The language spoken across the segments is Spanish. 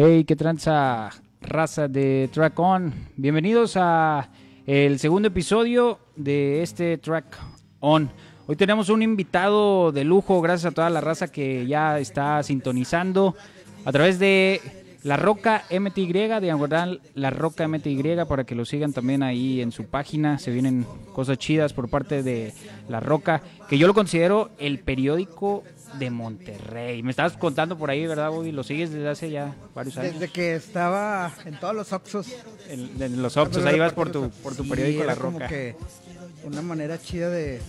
Hey, qué tranza raza de Track On. Bienvenidos a el segundo episodio de este Track On. Hoy tenemos un invitado de lujo, gracias a toda la raza que ya está sintonizando a través de La Roca MTY, diagonal La Roca MTY, para que lo sigan también ahí en su página. Se vienen cosas chidas por parte de La Roca, que yo lo considero el periódico de Monterrey. Me estabas contando por ahí, ¿verdad, Bobby? Lo sigues desde hace ya varios años. Desde que estaba en todos los Oxxos. En, en los Oxxos, ahí vas por tu, por tu periódico La Roca. como que una manera chida de,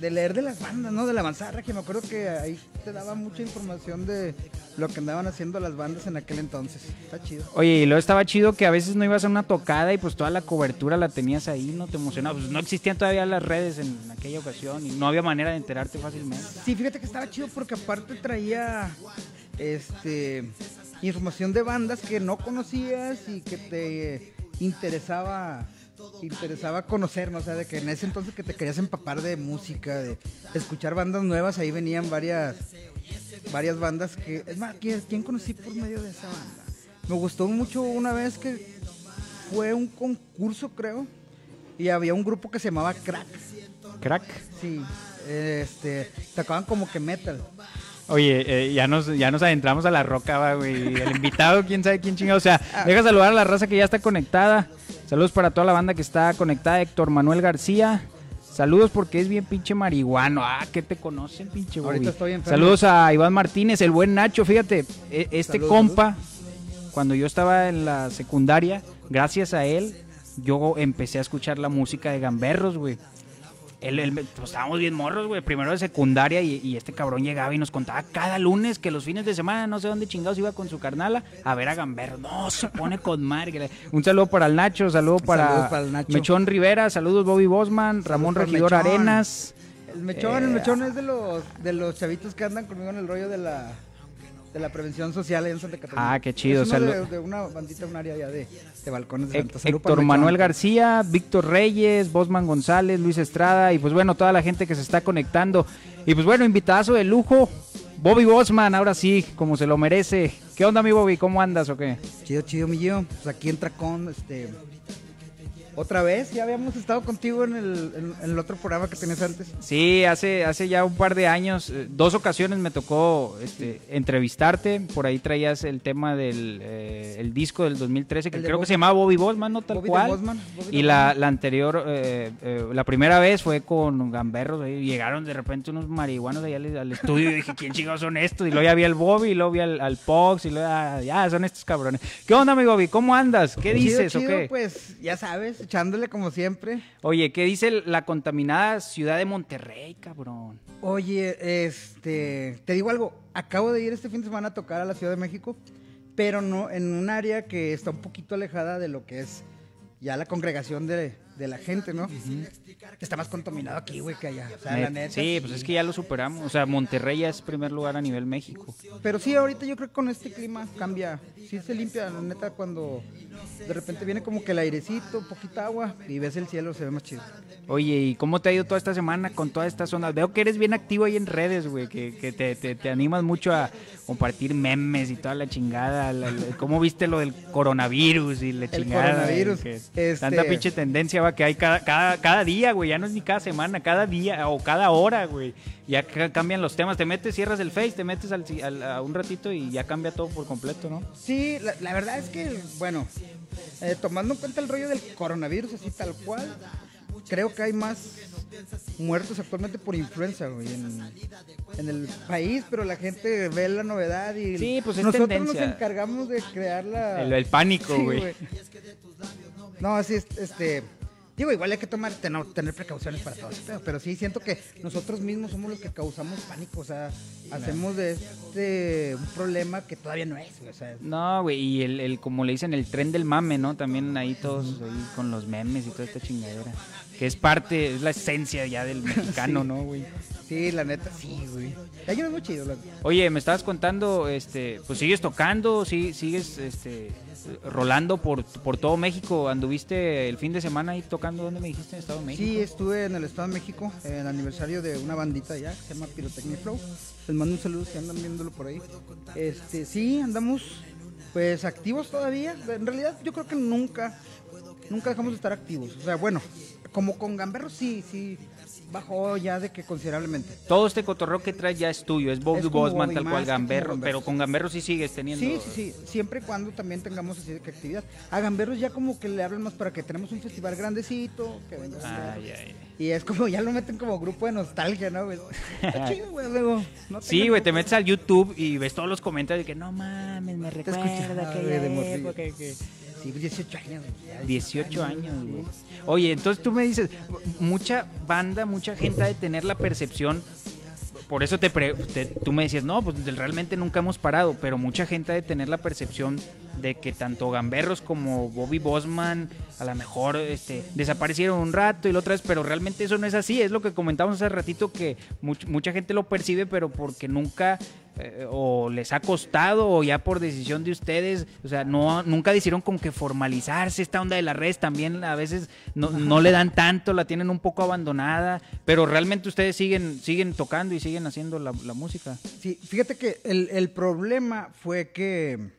de leer de las bandas, ¿no? De la avanzada, que me acuerdo que ahí te daba mucha información de lo que andaban haciendo las bandas en aquel entonces. Está chido. Oye, y luego estaba chido que a veces no ibas a una tocada y pues toda la cobertura la tenías ahí, no te emocionaba. Pues no existían todavía las redes en aquella ocasión y no había manera de enterarte fácilmente. Sí, fíjate que estaba chido porque aparte traía este información de bandas que no conocías y que te interesaba interesaba conocer, ¿no? O sea, de que en ese entonces que te querías empapar de música, de escuchar bandas nuevas, ahí venían varias varias bandas que es más, ¿quién, quién conocí por medio de esa banda? Me gustó mucho una vez que fue un concurso, creo, y había un grupo que se llamaba Crack. Crack. Sí, este, tocaban como que metal. Oye, eh, ya nos ya nos adentramos a la roca, güey. El invitado, quién sabe quién chingado. O sea, deja saludar a la raza que ya está conectada. Saludos para toda la banda que está conectada. Héctor Manuel García. Saludos porque es bien pinche marihuano. Ah, que te conocen, pinche Bobby. Ahorita estoy enfermo. Saludos a Iván Martínez, el buen Nacho. Fíjate, e- este Saludos, compa, cuando yo estaba en la secundaria, gracias a él, yo empecé a escuchar la música de Gamberros, güey. Él, él pues, estábamos bien morros, güey, primero de secundaria y, y este cabrón llegaba y nos contaba cada lunes que los fines de semana, no sé dónde chingados iba con su carnala a ver a Gamberro. No, se pone con madre. Un saludo para el Nacho, saludo para, Saludos para el Nacho. Mechón Rivera, saludos Bobby Bosman, Ramón Regidor. Arenas. El mechón, el Eh, mechón es de los de los chavitos que andan conmigo en el rollo de la de la prevención social en Santa Catarina. Ah, qué chido, Es uno de, una bandita, un área ya de, de balcones de Santa. Salud Héctor el Manuel. García, Víctor Reyes, Bosman González, Luis Estrada y pues bueno, toda la gente que se está conectando. Y pues bueno, invitadazo de lujo, Bobby Bosman, ahora sí, como se lo merece. ¿Qué onda mi Bobby? ¿Cómo andas o qué? Chido, chido, mi Gio. Pues aquí entra con este otra vez, ya habíamos estado contigo en el, en- en el otro programa que tenías antes. Sí, hace, hace ya un par de años, eh, dos ocasiones me tocó este, entrevistarte. Por ahí traías el tema del eh, el disco del 2013, que El creo que se llamaba Bobby Bosman, ¿no? Tal Bobby cual. Bosman, Bobby de y la, la anterior, eh, eh, la primera vez fue con Gamberros. ahí Llegaron de repente unos marihuanos allá al, al estudio y dije, ¿quién chingados son estos? Y luego ya vi al Bobby, y luego vi al, al Pox, y luego, ah, ya, son estos cabrones. ¿Qué onda, mi Bobby? ¿Cómo andas? ¿Qué Chido, dices chido, o qué? Pues ya sabes, echándole como siempre. Oye, ¿qué dice la contaminada ciudad de Monterrey, cabrón? Oye, este, te digo algo, acabo de ir este fin de semana a tocar a la Ciudad de México, pero no en un área que está un poquito alejada de lo que es ya la congregación de, de la gente, ¿no? Está más contaminado aquí, güey, que allá. O sea, la Net- neta. sí, pues es que ya lo superamos. O sea, Monterrey ya es primer lugar a nivel México. Pero sí, ahorita yo creo que con este clima cambia. Sí se limpia, la neta, cuando de repente viene como que el airecito, poquita agua y ves el cielo, se ve más chido. Oye, ¿y cómo te ha ido toda esta semana con todas estas zonas? Veo que eres bien activo ahí en redes, güey, que, que te, te- te animas mucho a compartir memes y toda la chingada. la- la- ¿Cómo viste lo del coronavirus y la El chingada? coronavirus, que este- Tanta pinche tendencia, va, que hay cada, cada, cada día, güey, ya no es ni cada semana, cada día o cada hora, güey. Ya ca- cambian los temas, te metes, cierras el Face, te metes al, al- a un ratito y ya cambia todo por completo, ¿no? Sí, la, la verdad es que, bueno, eh, tomando en cuenta el rollo del coronavirus así tal cual, creo que hay más muertos actualmente por influenza, güey, en, en el país, pero la gente ve la novedad y Sí, pues es nosotros tendencia. nos encargamos de crear la... El, el pánico, Sí, güey. No, así es, este... Digo, igual hay que tomar, tener, tener precauciones para todo pedo, pero sí siento que nosotros mismos somos los que causamos pánico, o sea, hacemos de este un problema que todavía no es, o sea, No, güey, y el, el, como le dicen, el tren del mame, ¿no? También ahí todos ahí con los memes y toda esta chingadera. Que es parte, es la esencia ya del mexicano, Sí. ¿no, güey? Sí, la neta, sí, güey. Hay muy chidos, la- Oye, me estabas contando, este, pues sigues tocando, sí, sigues, este, rolando por, por todo México. ¿Anduviste el fin de semana ahí tocando? ¿Dónde me dijiste? ¿En Estado de México? Sí, estuve en el Estado de México, en el aniversario de una bandita allá que se llama Pyrotechnic Flow. Les mando un saludo si andan viéndolo por ahí. Este, sí, andamos Pues activos todavía. En realidad yo creo que nunca, nunca dejamos de estar activos. O sea, bueno, como con Gamberro sí, sí, bajó ya de que considerablemente. Todo este cotorreo que traes ya es tuyo, es Bobby Bosman tal cual que Gamberro, pero con Gamberro sí sigues teniendo. Sí, sí, sí, siempre y cuando también tengamos así de que actividad. A Gamberros ya como que le hablan más para que tenemos un festival grandecito, que venga. Y es como, ya lo meten como grupo de nostalgia, ¿no, güey? Está chido, güey, luego. no Sí, güey, te metes al YouTube y ves todos los comentarios de que no mames, me recuerda aquella güey, de época que... Sí, 18 años. güey, ya 18 años, güey. Oye, entonces tú me dices, mucha banda, mucha gente ha de tener la percepción, por eso te, pre- te- tú me decías, no, pues realmente nunca hemos parado, pero mucha gente ha de tener la percepción de que tanto Gamberros como Bobby Bosman a lo mejor este, desaparecieron un rato y la otra vez, pero realmente eso no es así, es lo que comentamos hace ratito que much- mucha gente lo percibe, pero porque nunca eh, o les ha costado o ya por decisión de ustedes, o sea, no nunca decidieron como que formalizarse esta onda de las redes también a veces no, no le dan tanto, la tienen un poco abandonada, pero realmente ustedes siguen siguen tocando y siguen haciendo la, música. Sí, fíjate que el, el problema fue que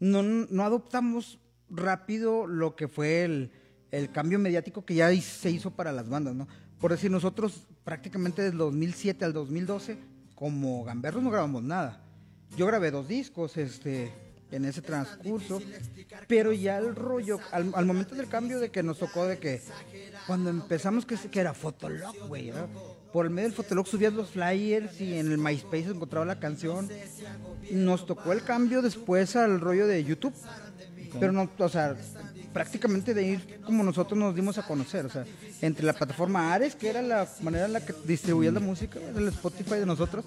no, no adoptamos rápido lo que fue el, el cambio mediático que ya se hizo para las bandas, ¿no? Por decir, nosotros prácticamente desde 2007 al 2012, como gamberros no grabamos nada. Yo grabé dos discos este, en ese transcurso, pero ya el rollo, al, momento del cambio de que nos tocó de que cuando empezamos que, era Fotolog, güey, ¿no? por el medio del Fotolog subías los flyers y en el MySpace encontraba la canción. Nos tocó el cambio después al rollo de YouTube, pero no, o sea, prácticamente de ir como nosotros nos dimos a conocer, o sea, entre la plataforma Ares, que era la manera en la que distribuías la música, el Spotify de nosotros,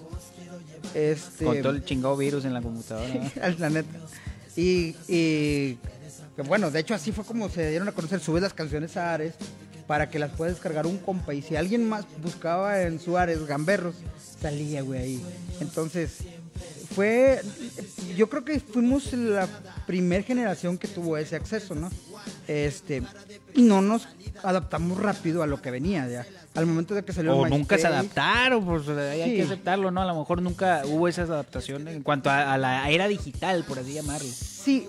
este, Con todo el chingado virus en la computadora. la neta. Y, y, bueno, de hecho así fue como se dieron a conocer, subes las canciones a Ares para que las puedas descargar un compa y si alguien más buscaba en su Ares gamberros, salía, güey, ahí. Entonces, fue, yo creo que fuimos la primer generación que tuvo ese acceso, ¿no? Este, y no nos adaptamos rápido a lo que venía ya. Al momento de que salió O el nunca se adaptaron, pues hay Sí. que aceptarlo, ¿no? A lo mejor nunca hubo esas adaptaciones en cuanto a, a la era digital, por así llamarlo. Sí,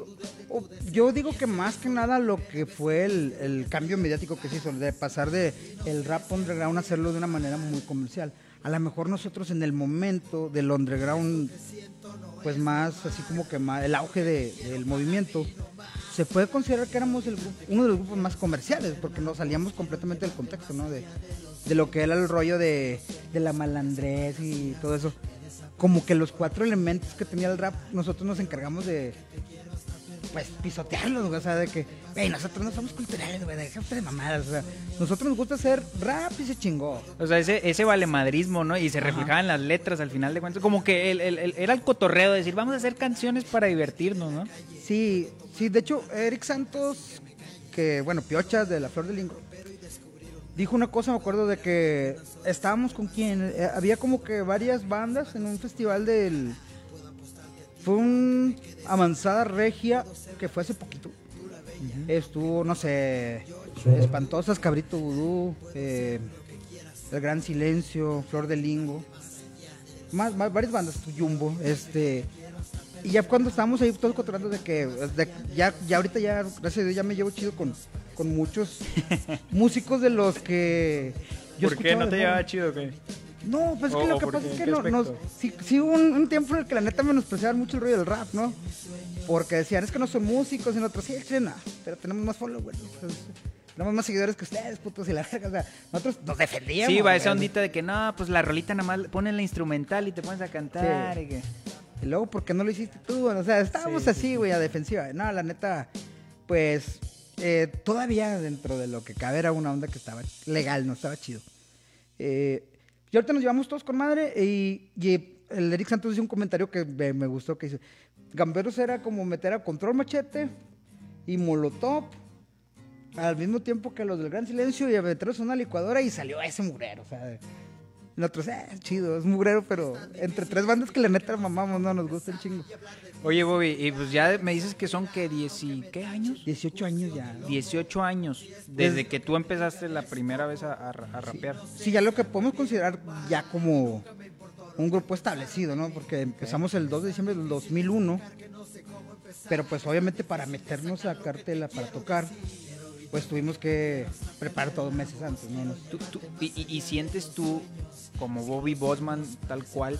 o- yo digo que más que nada lo que fue el, el cambio mediático que se hizo, de pasar de el rap underground a hacerlo de una manera muy comercial. A lo mejor nosotros en el momento del underground, pues más así como que más, el auge de- del movimiento, se puede considerar que éramos uno de los grupos más comerciales, porque nos salíamos completamente del contexto, ¿no? De, de lo que era el rollo de, de la malandrés y todo eso. Como que los cuatro elementos que tenía el rap, nosotros nos encargamos de, pues pisotearlos, güey, o sea, de que, güey, nosotros no somos culturales, güey, déjate de mamadas, o sea, nosotros nos gusta hacer rap y se chingó. O sea, ese, ese valemadrismo, ¿no? Y se reflejaba en las letras al final de cuentas. Como que el- el- el- era el cotorreo de decir, vamos a hacer canciones para divertirnos, ¿no? Sí, sí, de hecho, Eric Santos, que, bueno, Piochas de la Flor del Lingo, dijo una cosa, me acuerdo de que estábamos con quien, eh, había como que varias bandas en un festival del... Fue un Avanzada Regia que fue hace poquito. Estuvo, no sé, Espantosas, Cabrito Vudú, eh, El Gran Silencio, Flor del Lingo. Más, más- varias bandas, Jumbo, este... Y ya cuando estábamos ahí todos cotorreando de que de- ya, ya ahorita ya, gracias a Dios, ya me llevo chido con, con muchos músicos de los que yo escuchaba de joven. chido qué? No, pues es que O- lo que pasa qué, es ¿en que no, nos, sí, sí hubo un, un tiempo en el que la neta menospreciaban mucho el rollo del rap, ¿no? Porque decían, es que no son músicos, y nosotros, sí, no, pero tenemos más followers, pues, tenemos más seguidores que ustedes, putos, y la verga, o sea, nosotros nos defendíamos. Sí, va esa ondita de que no, pues la rolita nada más ponen la instrumental y te pones a cantar. Sí. y que- Y luego, ¿por qué no lo hiciste tú? O sea, estábamos Sí, así, güey, a defensiva. No, la neta, pues, eh, todavía dentro de lo que cabe era una onda que estaba legal, no estaba chido. Eh, y ahorita nos llevamos todos con madre y, el Eric Santos hizo un comentario que me, gustó, que dice, Gamberos era como meter a Control Machete y Molotov al mismo tiempo que los del Gran Silencio y a en una licuadora y salió ese mugrero, o sea... Nosotros, eh, es chido, es mugrero, pero entre tres bandas que la neta mamamos, no nos gusta el chingo. Oye, Bobby, y pues ya me dices que son que 10 y ¿qué años? 18 años ya. 18 años, desde que tú empezaste la primera vez a, a ra- a rapear. Sí, ya lo que podemos considerar ya como un grupo establecido, ¿no? Porque empezamos el 2 de diciembre del 2001 Pero pues obviamente para meternos a cartela, para tocar, pues tuvimos que preparar todos meses antes, ¿no? Tú- tú- y, y- sientes tú, como Bobby Bosman, tal cual,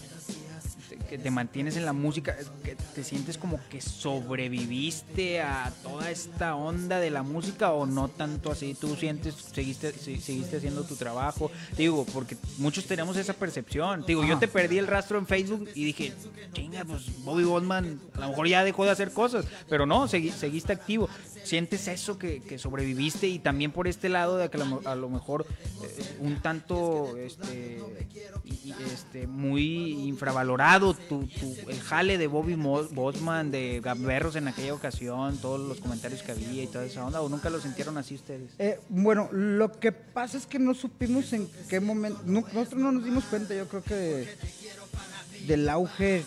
que te mantienes en la música, que te sientes como que sobreviviste a toda esta onda de la música o no tanto así? ¿Tú sientes, seguiste, se- seguiste haciendo tu trabajo? Digo, porque muchos tenemos esa percepción. Digo, yo te perdí el rastro en Facebook y dije, chinga, pues Bobby Bosman a lo mejor ya dejó de hacer cosas, pero no, segui- seguiste activo. ¿Sientes eso que, que sobreviviste y también por este lado de que a lo, mejor eh, un tanto este, este muy infravalorado tu, el jale de Bobby Bosman, de Gamberros en aquella ocasión, todos los comentarios que había y toda esa onda, o nunca lo sintieron así ustedes? Eh, bueno, lo que pasa es que no supimos en qué momento, no- nosotros no nos dimos cuenta, yo creo que de- del auge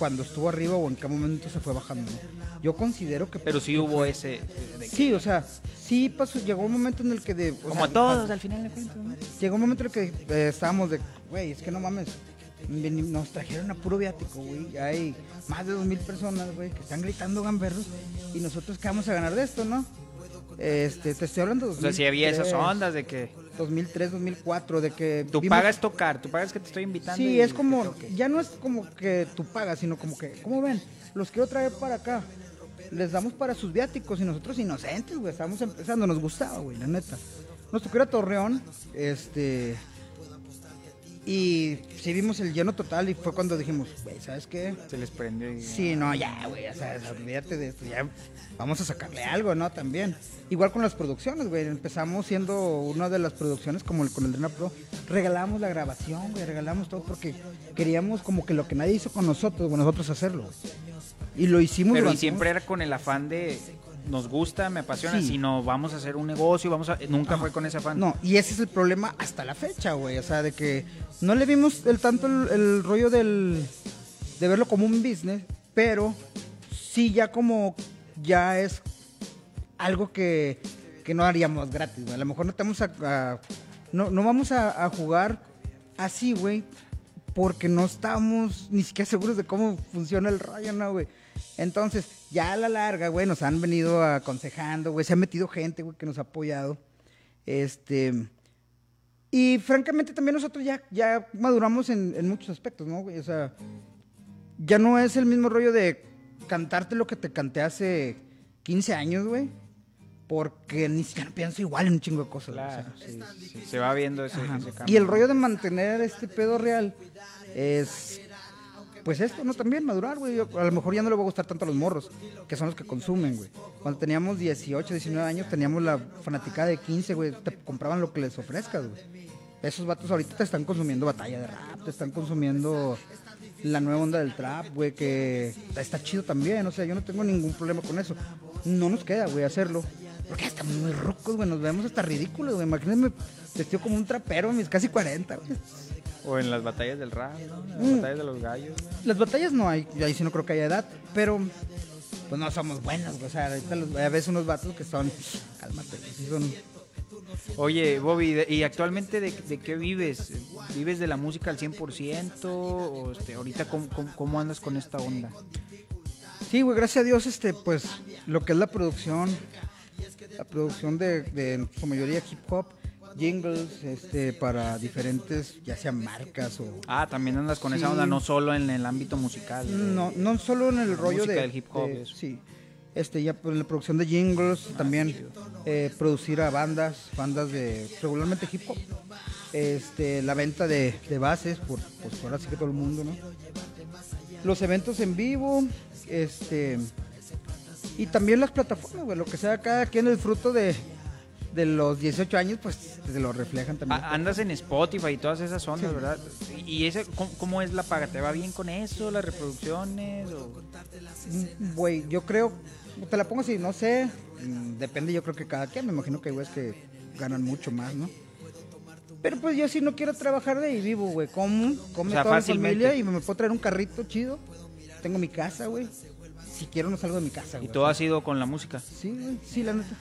cuando estuvo arriba o en qué momento se fue bajando. ¿no? Yo considero que... Pero sí hubo ese... eh, de que- Sí, o sea, sí pasó, llegó un momento en el que de... o como sea, a todos, al final de cuentas, ¿no? Llegó un momento en el que eh, estábamos de, güey, es que no mames, nos trajeron a puro viático, güey. Hay más de dos mil personas, güey, que están gritando gamberros y nosotros qué vamos a ganar de esto, ¿no? Este, te estoy hablando de O sea, si había esas 2003, ondas de que 2003, 2004, de que... tú vimos- pagas tocar, tú pagas que te estoy invitando. Sí, y es como, ya no es como que tú pagas, sino como que, ¿cómo ven? Los quiero traer para acá. Les damos para sus viáticos y nosotros inocentes, güey, estábamos empezando, nos gustaba, güey, la neta. Nos tocó ir a Torreón, este... Y sí vimos el lleno total y fue cuando dijimos, güey, ¿sabes qué? Se les prendió y... Sí, no, ya, güey, o sea, olvídate de esto, ya vamos a sacarle algo, ¿no? También. Igual con las producciones, güey, empezamos siendo una de las producciones como el, con el Drena Pro, regalamos la grabación, güey, regalamos todo porque queríamos como que lo que nadie hizo con nosotros, güey, nosotros hacerlo. Y lo hicimos Pero y siempre era con el afán de nos gusta, me apasiona, Sí. sino vamos a hacer un negocio, vamos a nunca fue con ese afán. No, y ese es el problema hasta la fecha, güey. O sea, de que no le vimos el tanto el, el rollo del de verlo como un business, pero sí ya como ya es algo que, que no haríamos gratis, güey. A lo mejor no estamos a, a- no, no vamos a, a jugar así, güey, porque no estamos ni siquiera seguros de cómo funciona el rollo, ¿no, güey? Entonces, ya a la larga, güey, nos han venido aconsejando, güey, se ha metido gente, güey, que nos ha apoyado. Este. Y francamente también nosotros ya, ya maduramos en, en muchos aspectos, ¿no, güey? O sea, ya no es el mismo rollo de cantarte lo que te canté hace 15 años, güey. Porque ni siquiera pienso igual en un chingo de cosas. güey, o sea. Claro, sí, sí, se va viendo ese, ese cambio. Y el rollo de mantener este pedo real es. Pues esto, ¿no? También madurar, güey. A lo mejor ya no le va a gustar tanto a los morros, que son los que consumen, güey. Cuando teníamos 18, 19 años, teníamos la fanaticada de 15, güey. Te compraban lo que les ofrezcas, güey. Esos vatos ahorita te están consumiendo batalla de rap, te están consumiendo la nueva onda del trap, güey, que está chido también. O sea, yo no tengo ningún problema con eso. No nos queda, güey, hacerlo. Porque estamos muy rucos, güey. Nos vemos hasta ridículos, güey. Imagínense vestido como un trapero a mis casi 40, güey. O en las batallas del rap, ¿no? En las Mm. batallas de los gallos. Las batallas no hay, ahí sí no creo que haya edad, pero pues no somos buenos. O sea, ahorita los, a veces unos vatos que son, cálmate, güey, sí son... Oye, Bobby, ¿y actualmente de, de qué vives? ¿Vives de la música al 100%? ¿O este, ahorita cómo, cómo- cómo andas con esta onda? Sí, güey, gracias a Dios, este, pues, lo que es la producción, la producción de, de en su mayoría hip hop, jingles, este, para diferentes, ya sean marcas o... Ah, también andas con esa onda, no solo en el ámbito musical. No, no solo en el rollo de, del hip hop, de- sí. Este, ya por la producción de jingles, también eh, producir a bandas, bandas de regularmente hip hop. Este, la venta de, de bases, por, pues ahora sí que todo el mundo, ¿no? Los eventos en vivo, este, y también las plataformas, güey, lo que sea, cada quien el fruto de, de los 18 años, pues se lo reflejan también. Andas en Spotify y todas esas ondas, ¿verdad? ¿Y ese, cómo, cómo es la paga? ¿Te va bien con eso, las reproducciones? O... Mm, Güey, yo creo, te la pongo así, no sé, mm, depende yo creo que cada quien, me imagino que hay güeyes que ganan mucho más, ¿no? Pero pues yo sí no quiero trabajar de ahí vivo, güey, como, come O sea, toda mi familia y me puedo traer un carrito chido, tengo mi casa, güey, si quiero no salgo de mi casa, Y güey. todo ha sido con la música. Sí, güey, sí, la neta.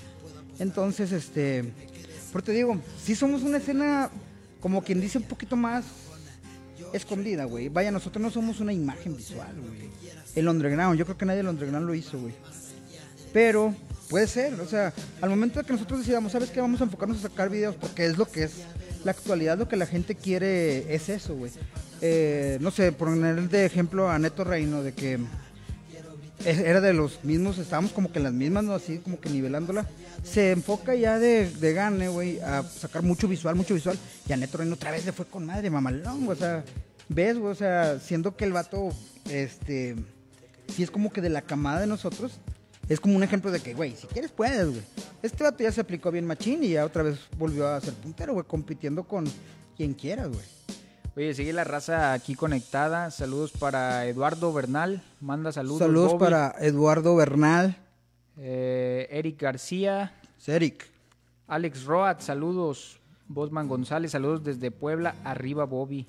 Entonces, este, por te digo, sí somos una escena, como quien dice, un poquito más escondida, güey. Vaya, nosotros no somos una imagen visual, güey. El underground, yo creo que nadie del underground lo hizo, güey. Pero puede ser, o sea, al momento de que nosotros decidamos, ¿sabes qué? Vamos a enfocarnos a sacar videos porque es lo que es la actualidad, lo que la gente quiere es eso, güey. Eh, no sé, poner de ejemplo a Neto Reino, de que era de los mismos, estábamos como que en las mismas, ¿no? Así como que nivelándola. Se enfoca ya de, de gane, güey, a sacar mucho visual, mucho visual. Y a Neto Reino otra vez le fue con madre, mamalón, o sea, ves, güey, o sea, siendo que el vato, este, sí es como que de la camada de nosotros, es como un ejemplo de que, güey, si quieres puedes, güey. Este vato ya se aplicó bien machín y ya otra vez volvió a ser puntero, güey, compitiendo con quien quieras, güey. Oye, sigue la raza aquí conectada. Saludos para Eduardo Bernal. Manda saludos. Saludos para Eduardo Bernal. Eh, Eric García. Eric. Alex Roat, saludos. Bosman González, saludos desde Puebla. Arriba, Bobby.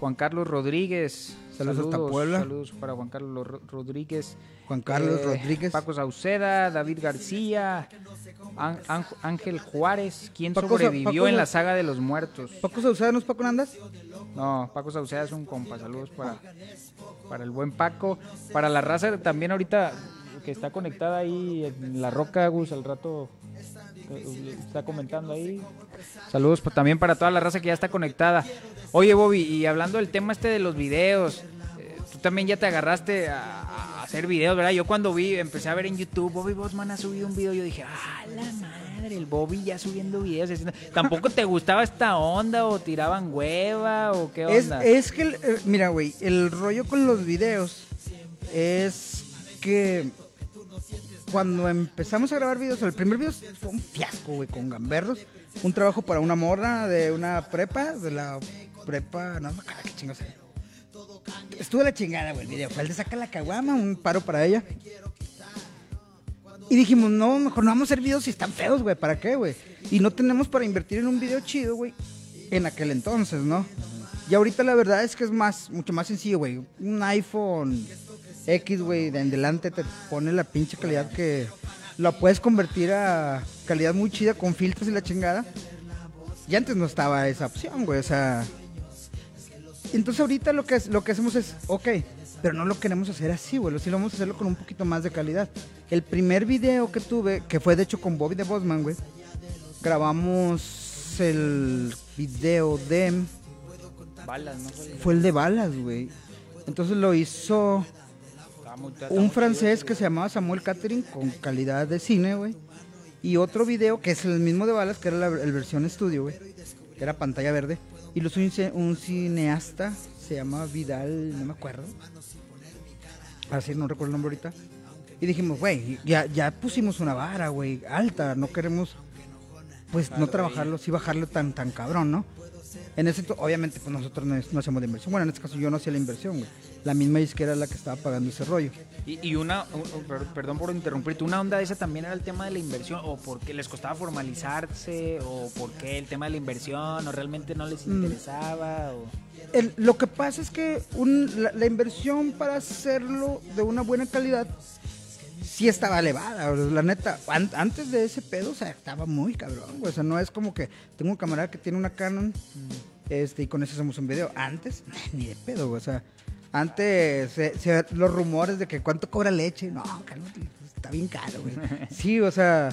Juan Carlos Rodríguez. Saludos, hasta Puebla. Saludos para Juan Carlos Rodríguez. Juan Carlos Eh, Rodríguez. Paco Sauceda, David García, Án- Án- Ángel Juárez, ¿quién Paco Sa- sobrevivió Paco en la saga de los muertos? Paco Saucedo, ¿no es Paco Nandas? No, Paco Sauceda es un compa, saludos para, para el buen Paco, para la raza también ahorita que está conectada ahí en la roca, Gus, al rato eh, está comentando ahí. Saludos también para toda la raza que ya está conectada. Oye, Bobby, y hablando del tema este de los videos, eh, tú también ya te agarraste a, a hacer videos, ¿verdad? Yo cuando vi, empecé a ver en YouTube, Bobby Bosman ha subido un video, yo dije, ah, la madre, el Bobby ya subiendo videos. haciendo-". ¿Tampoco te gustaba esta onda o tiraban hueva o qué Es, onda? es que, el- eh, mira, güey, el rollo con los videos es que cuando empezamos a grabar videos, el primer video fue un fiasco, güey, con gamberros. Un trabajo para una morra de una prepa, de la prepa, no me acuerdo qué chingos era. Estuvo la chingada, güey, el video. Fue el de saca la caguama, un paro para ella. Y dijimos, no, mejor no vamos a hacer videos si están feos, güey, ¿para qué, güey? Y no tenemos para invertir en un video chido, güey, en aquel entonces, ¿no? Y ahorita la verdad es que es más, mucho más sencillo, güey. Un iPhone X, güey, de en delante te pone la pinche calidad que la puedes convertir a calidad muy chida con filtros y la chingada. Y antes no estaba esa opción, güey, o sea... Entonces ahorita lo que, lo que hacemos es, ok, pero no lo queremos hacer así, güey, sí lo vamos a hacerlo con un poquito más de calidad. El primer video que tuve, que fue de hecho con Bobby de Bosman, güey, grabamos el video de... Balas, ¿no? Fue- el de balas, güey. Entonces lo hizo un francés que se llamaba Samuel Catering con calidad de cine, güey. Y otro video que es el mismo de balas, que era la versión estudio, güey. Que era pantalla verde. Y lo hizo un cineasta, se llama Vidal, no me acuerdo. Así, no recuerdo el nombre ahorita. Y dijimos, güey, ya, ya pusimos una vara, güey, alta. No queremos, pues, no trabajarlo, sí bajarlo tan, tan cabrón, ¿no? En ese, obviamente, pues nosotros no, hacemos la inversión. Bueno, en este caso yo no hacía la inversión, güey. La misma disquera era la que estaba pagando ese rollo. Y, y una, un- un- per- perdón por interrumpirte, una onda de esa también era el tema de la inversión, o porque les costaba formalizarse, o porque el tema de la inversión, o realmente no les Mm. interesaba, o... El- lo que pasa es que un- la, la inversión para hacerlo de una buena calidad sí estaba elevada, la neta. An- antes de ese pedo, o sea, estaba muy cabrón, güey. O sea, no es como que tengo un camarada que tiene una Canon este, y con eso hacemos un video. Antes, ni de pedo, güey. O sea, antes se- se- los rumores de que cuánto cobra leche. No, cálmate, está bien caro, güey. Sí, o sea.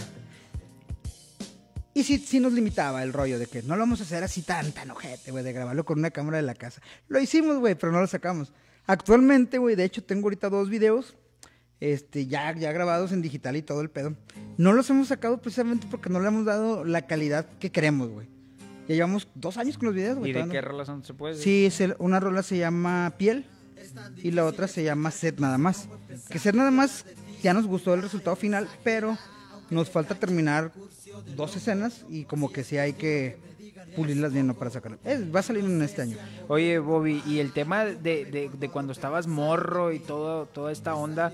Y sí, sí nos limitaba el rollo de que no lo vamos a hacer así tan, tan ojete, güey, de grabarlo con una cámara de la casa. Lo hicimos, güey, pero no lo sacamos. Actualmente, güey, de hecho tengo ahorita dos videos, este, ya, ya grabados en digital y todo el pedo. No los hemos sacado precisamente porque no le hemos dado la calidad que queremos, güey. Ya llevamos dos años con los videos, güey. ¿Y de qué no- relación se puede decir? Sí, es el- una rola se llama Piel y la otra se llama Set Nada Más. Que Set Nada Más ya nos gustó el resultado final, pero nos falta terminar dos escenas y como que sí hay que pulirlas bien para sacarlas. Es- va a salir en este año. Oye, Bobby, y el tema de, de- de cuando estabas morro y todo, toda esta onda,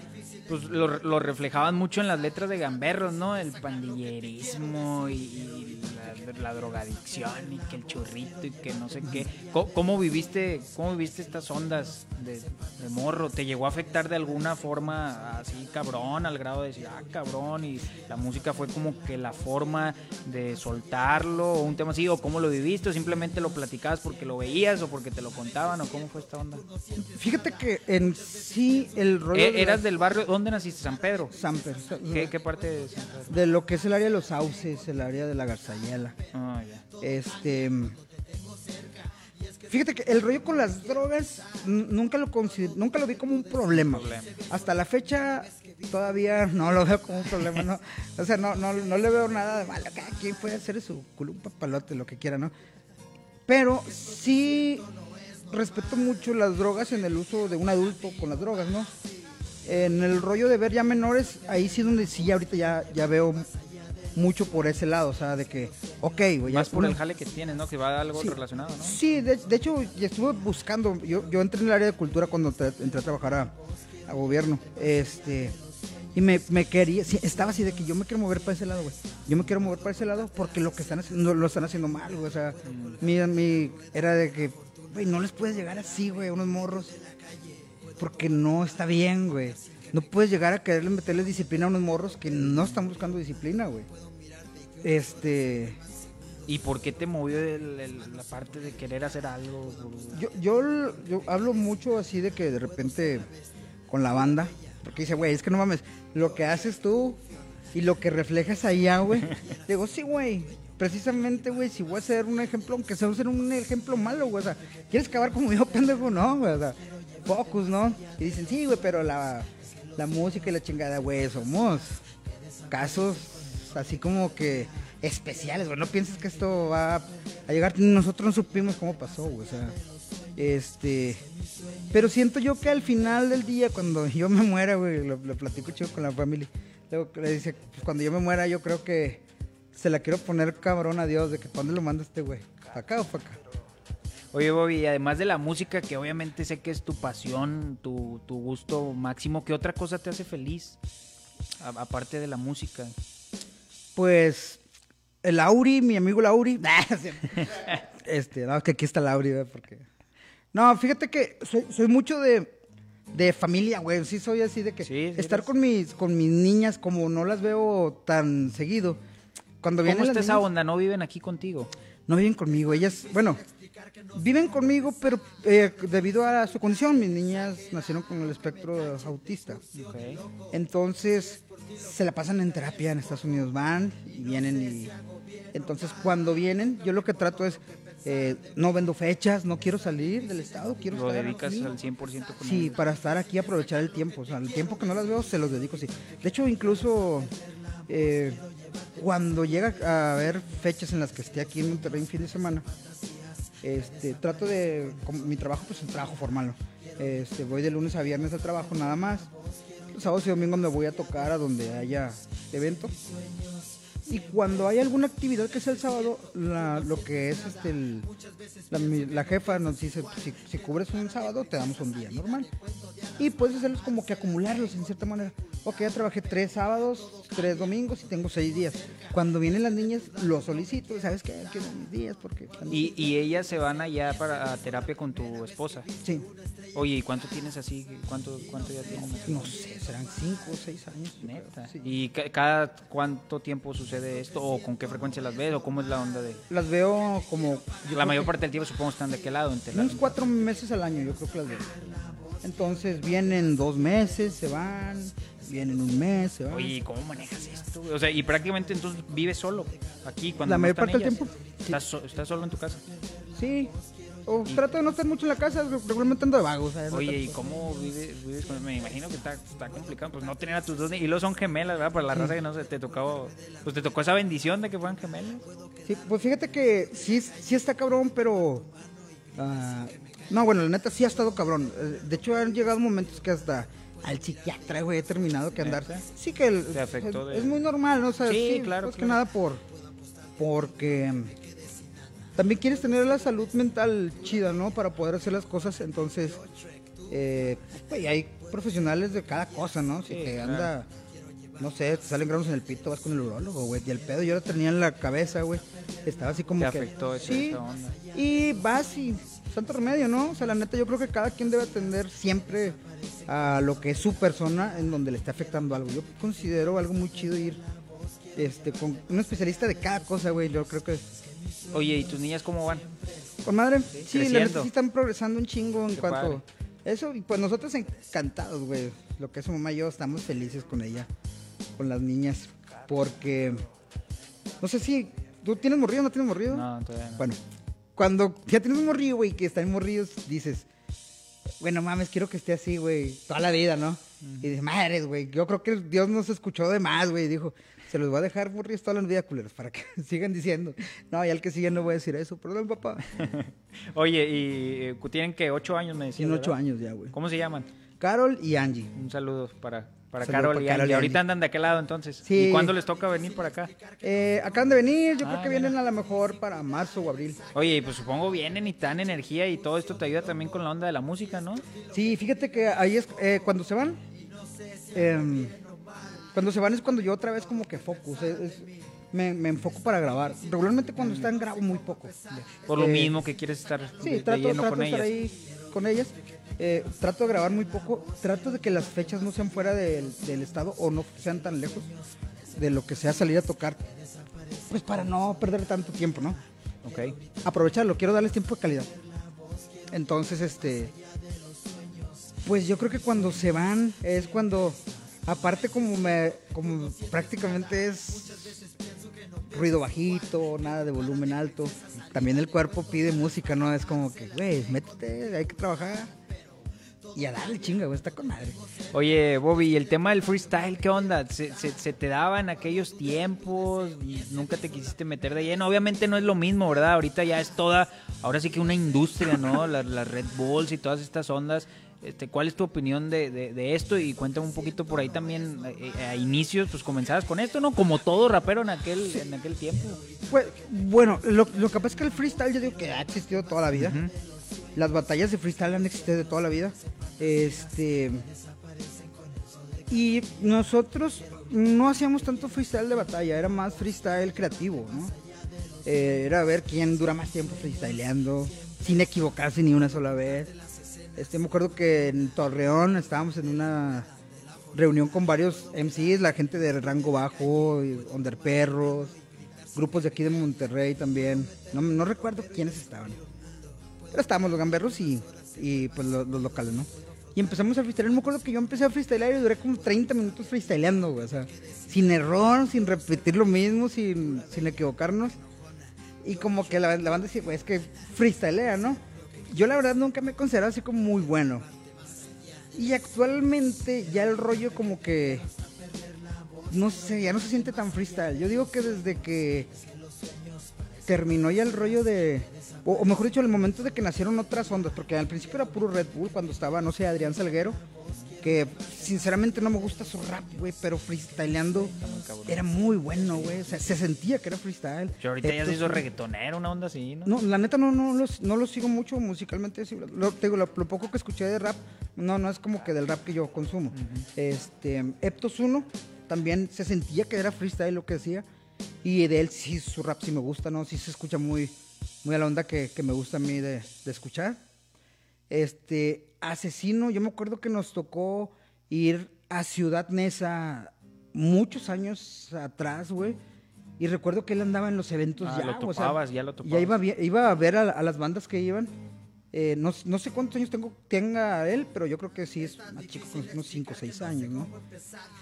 pues lo, lo reflejaban mucho en las letras de Gamberros, ¿no? El pandillerismo y la drogadicción y que el churrito y que no sé qué. ¿Cómo, cómo viviste cómo viviste estas ondas de, de morro? ¿Te llegó a afectar de alguna forma así cabrón al grado de decir, ah, cabrón? Y la música fue como que la forma de soltarlo o un tema así, o cómo lo viviste o simplemente lo platicabas porque lo veías o porque te lo contaban o cómo fue esta onda. Fíjate que en sí el rollo... Eh, de ¿Eras la- del barrio? ¿Dónde naciste? ¿San Pedro? San Pedro, ¿Qué, qué parte de San Pedro? De lo que es el área de los sauces, el área de la garzayela. Ah, ya. Este. Fíjate que el rollo con las drogas nunca lo nunca lo vi como un problema. Problema. Hasta la fecha todavía no lo veo como un problema, ¿no? O sea, no, no, no le veo nada de malo. Cada quien puede hacer su culo, un papalote, lo que quiera, ¿no? Pero sí respeto mucho las drogas en el uso de un adulto con las drogas, ¿no? En el rollo de ver ya menores, ahí sí donde sí ya ahorita ya, ya veo mucho por ese lado, o sea, de que, ok, güey, ya Más por el jale que tienes, ¿no? Que va a algo Sí. relacionado, ¿no? Sí, de, de hecho, ya estuve buscando. Yo, yo entré en el área de cultura cuando entré a trabajar a, a gobierno. Este. Y me, me quería. sí, estaba así de que yo me quiero mover para ese lado, güey. Yo me quiero mover para ese lado porque lo que están haciendo lo están haciendo mal, güey. O sea, mi, mi. Era de que, güey, no les puedes llegar así, güey, a unos morros. Porque no está bien, güey. No puedes llegar a quererle meterle disciplina a unos morros que no están buscando disciplina, güey. Este. ¿Y por qué te movió el- el- la parte de querer hacer algo? Yo, yo, yo hablo mucho así de que de repente con la banda, porque dice, güey, es que no mames, lo que haces tú y lo que reflejas allá, güey. Digo, sí, güey, precisamente, güey, si voy a ser un ejemplo, aunque sea ser un ejemplo malo, güey, o sea, ¿quieres acabar como yo, pendejo? No, güey, o sea, focus, ¿no? Y dicen, sí, güey, pero la, la música y la chingada, güey, somos casos así como que especiales, güey. No pienses que esto va a llegar. Nosotros no supimos cómo pasó, güey. O sea, este. Pero siento yo que al final del día, cuando yo me muera, güey, lo, platico chido con la familia. Luego le dice, pues cuando yo me muera, yo creo que se la quiero poner cabrón a Dios de que ¿para dónde lo manda este güey? ¿Para acá o para acá? Oye, Bobby, y además de la música, que obviamente sé que es tu pasión, tu, tu gusto máximo, ¿qué otra cosa te hace feliz? A- aparte de la música. Pues el Auri, mi amigo Lauri. este, no, que aquí está Lauri, ¿verdad? Porque. No, fíjate que soy, soy mucho de, de familia, güey. Sí, soy así de que Sí, sí estar eres. con mis, con mis niñas, como no las veo tan seguido. Cuando ¿Cómo vienen está esa niñas, onda? ¿No viven aquí contigo? no viven conmigo. Ellas, bueno, viven conmigo, pero eh, debido a su condición, mis niñas nacieron con el espectro autista. Entonces se la pasan en terapia en Estados Unidos, van y vienen y entonces cuando vienen yo lo que trato es eh, no vendo fechas, no quiero salir del estado, quiero Lo estar dedicas aquí. al 100% con Sí, ellos. para estar aquí aprovechar el tiempo, o sea, el tiempo que no las veo se los dedico sí. De hecho incluso eh, cuando llega a haber fechas en las que esté aquí en Monterrey un fin de semana, este, trato de, como mi trabajo pues es un trabajo formal, este, voy de lunes a viernes al trabajo nada más, los sábados y domingos me voy a tocar a donde haya evento, y cuando hay alguna actividad que sea el sábado, la- lo que es este, el- la, la jefa nos dice, si, si cubres un sábado, te damos un día normal. Y puedes hacerlos como que acumularlos en cierta manera. Ok, ya trabajé tres sábados, tres domingos y tengo seis días. Cuando vienen las niñas, lo solicito. ¿Sabes qué? Quiero mis días porque... Y, y ellas se van allá para a terapia con tu esposa. Sí, Oye, ¿y cuánto tienes así? ¿Cuánto, cuánto ya tienes? no sé, serán cinco o seis años. Neta. Sí. ¿Y ca- cada cuánto tiempo sucede esto? ¿O con qué frecuencia las ves? ¿O cómo es la onda de...? Las veo como... la mayor que- parte del tiempo supongo están de qué lado. Entre Unos cuatro meses al año, yo creo que las veo. Entonces vienen dos meses, se van, vienen un mes, se van. Oye, ¿y ¿cómo manejas esto? O sea, y prácticamente entonces vives solo aquí cuando La no mayor están parte del ellas? tiempo. ¿Estás, so- estás solo en tu casa? Sí. O trato de no estar mucho en la casa, regularmente ando de vago. No Oye, tanto. ¿y cómo vives, vives con Me imagino que está, está complicado, pues no tener a tus dos... ni- Y los son gemelas, ¿verdad? Para la raza que no sé, te tocó... Pues te tocó esa bendición de que fueran gemelas. Sí, pues fíjate que sí, sí está cabrón, pero... ah, no, bueno, la neta sí ha estado cabrón. Eh, De hecho, han llegado momentos que hasta al psiquiatra, güey, he terminado que andar. Sí que el- ¿Te afectó es, de- es muy normal, ¿no? O sea, Sí, sí, claro, Más que nada por... Porque... mm, También quieres tener la salud mental chida, ¿no? Para poder hacer las cosas, entonces... Eh, güey, hay profesionales de cada cosa, ¿no? Si Sí, te claro. No sé, te salen granos en el pito, vas con el urólogo, güey. Y el pedo yo lo tenía en la cabeza, güey. estaba así como Te que... afectó esa- sí, onda. y vas y santo remedio, ¿no? O sea, la neta, yo creo que cada quien debe atender siempre a lo que es su persona en donde le está afectando algo. Yo considero algo muy chido ir este, con un especialista de cada cosa, güey. Yo creo que Oye, ¿y tus niñas cómo van? con madre, sí, la neta sí están progresando un chingo en Qué cuanto eso. Y pues nosotros encantados, güey. Lo que es su mamá y yo estamos felices con ella, con las niñas. Porque, no sé si, ¿tú tienes morrido o no tienes morrido? No, todavía no. Bueno, cuando ya tienes un morrillo, güey, que están morrillos, dices, bueno, mames, quiero que esté así, güey, toda la vida, ¿no? Y dices, madres, güey, yo creo que Dios nos escuchó de más, güey, dijo, se los voy a dejar morrillos toda la vida, culeros, para que sigan diciendo. No, ya el que sigue no voy a decir eso, perdón, papá. Oye, y eh, tienen que ocho años, me decían. Tiene ocho años ya, güey. ¿Cómo se llaman? Carol y Angie. Un saludo para, para Saludo Carol para y Carol y Ahorita andan de aquel lado entonces. Sí. ¿Y cuándo les toca venir por acá? Eh, acaban de venir, yo Ah, creo que mira. vienen a lo mejor para marzo o abril. Oye, pues supongo vienen y te dan energía y todo esto te ayuda también con la onda de la música, ¿no? Sí, fíjate que ahí es eh, cuando se van. em, cuando se van es cuando yo otra vez como que focus. es- es- me, me enfoco para grabar. Regularmente cuando están grabo muy poco. Por lo Eh, mismo que quieres estar Sí, de, de trato, lleno trato con de estar ellas. ahí con ellas. Eh, trato de grabar muy poco. Trato de que las fechas no sean fuera del, del estado o no sean tan lejos de lo que sea salir a tocar. Pues para no perder tanto tiempo, ¿no? Ok. aprovecharlo, quiero darles tiempo de calidad. Entonces, este, pues yo creo que cuando se van es cuando, aparte como me, como prácticamente es ruido bajito, nada de volumen alto, también el cuerpo pide música, ¿no? Es como que, güey, métete, hay que trabajar. Y a darle chinga, güey, está con madre. Oye, Bobby, ¿y el tema del freestyle qué onda? ¿Se, se, se te daba en aquellos tiempos? ¿Nunca te quisiste meter de lleno? Obviamente no es lo mismo, ¿verdad? Ahorita ya es toda, ahora sí que una industria, ¿no? Las, las Red Bulls y todas estas ondas. Este, ¿Cuál es tu opinión de, de- de esto? Y cuéntame un poquito por ahí también, eh, a inicios, pues comenzabas con esto, ¿no? Como todo rapero en aquel, en aquel tiempo. Pues, bueno, lo, lo que pasa es que el freestyle yo digo que ha existido toda la vida. Las batallas de freestyle han existido de toda la vida. Este. Y nosotros no hacíamos tanto freestyle de batalla, era más freestyle creativo, ¿no? Eh, era ver quién dura más tiempo freestyleando, sin equivocarse ni una sola vez. Este, me acuerdo que en Torreón estábamos en una reunión con varios MCs, la gente de rango bajo, Onder Perros, grupos de aquí de Monterrey también. No, no recuerdo quiénes estaban. Pero estábamos los gamberros y, y pues los, locales, ¿no? Y empezamos a freestylear. Me acuerdo que yo empecé a freestylear y duré como 30 minutos freestyleando, güey. O sea, sin error, sin repetir lo mismo, sin, sin equivocarnos. Y como que la, la banda decía, pues es que freestylea, ¿no? Yo la verdad nunca me he considerado así como muy bueno. Y actualmente ya el rollo como que... No sé, ya no se siente tan freestyle. Yo digo que desde que terminó ya el rollo de... O, o mejor dicho, el momento de que nacieron otras ondas, porque al principio era puro Red Bull cuando estaba, no sé, Adrián Salguero, que sinceramente no me gusta su rap, güey, pero freestyleando era muy bueno, güey. O sea, se sentía que era freestyle. Yo ahorita ya se hizo reggaetonero, una onda así, ¿no? no, la neta no, no, no lo sigo mucho musicalmente. lo, te digo, lo, lo poco que escuché de rap, no, no es como que del rap que yo consumo. Este, Eptos 1 también se sentía que era freestyle lo que decía. Y de él sí, su rap sí me gusta, ¿no? Sí se escucha muy, muy a la onda que, que me gusta a mí de, de escuchar. Este, Asesino, yo me acuerdo que nos tocó ir a Ciudad Neza muchos años atrás, güey. Y recuerdo que él andaba en los eventos Ah, ya. lo o sea, topabas, ya lo Ya topabas. iba, vi- iba a ver a, a las bandas que iban. Eh, no, no sé cuántos años tengo, tenga él, pero yo creo que sí es más chico, con unos 5 o 6 años, ¿no?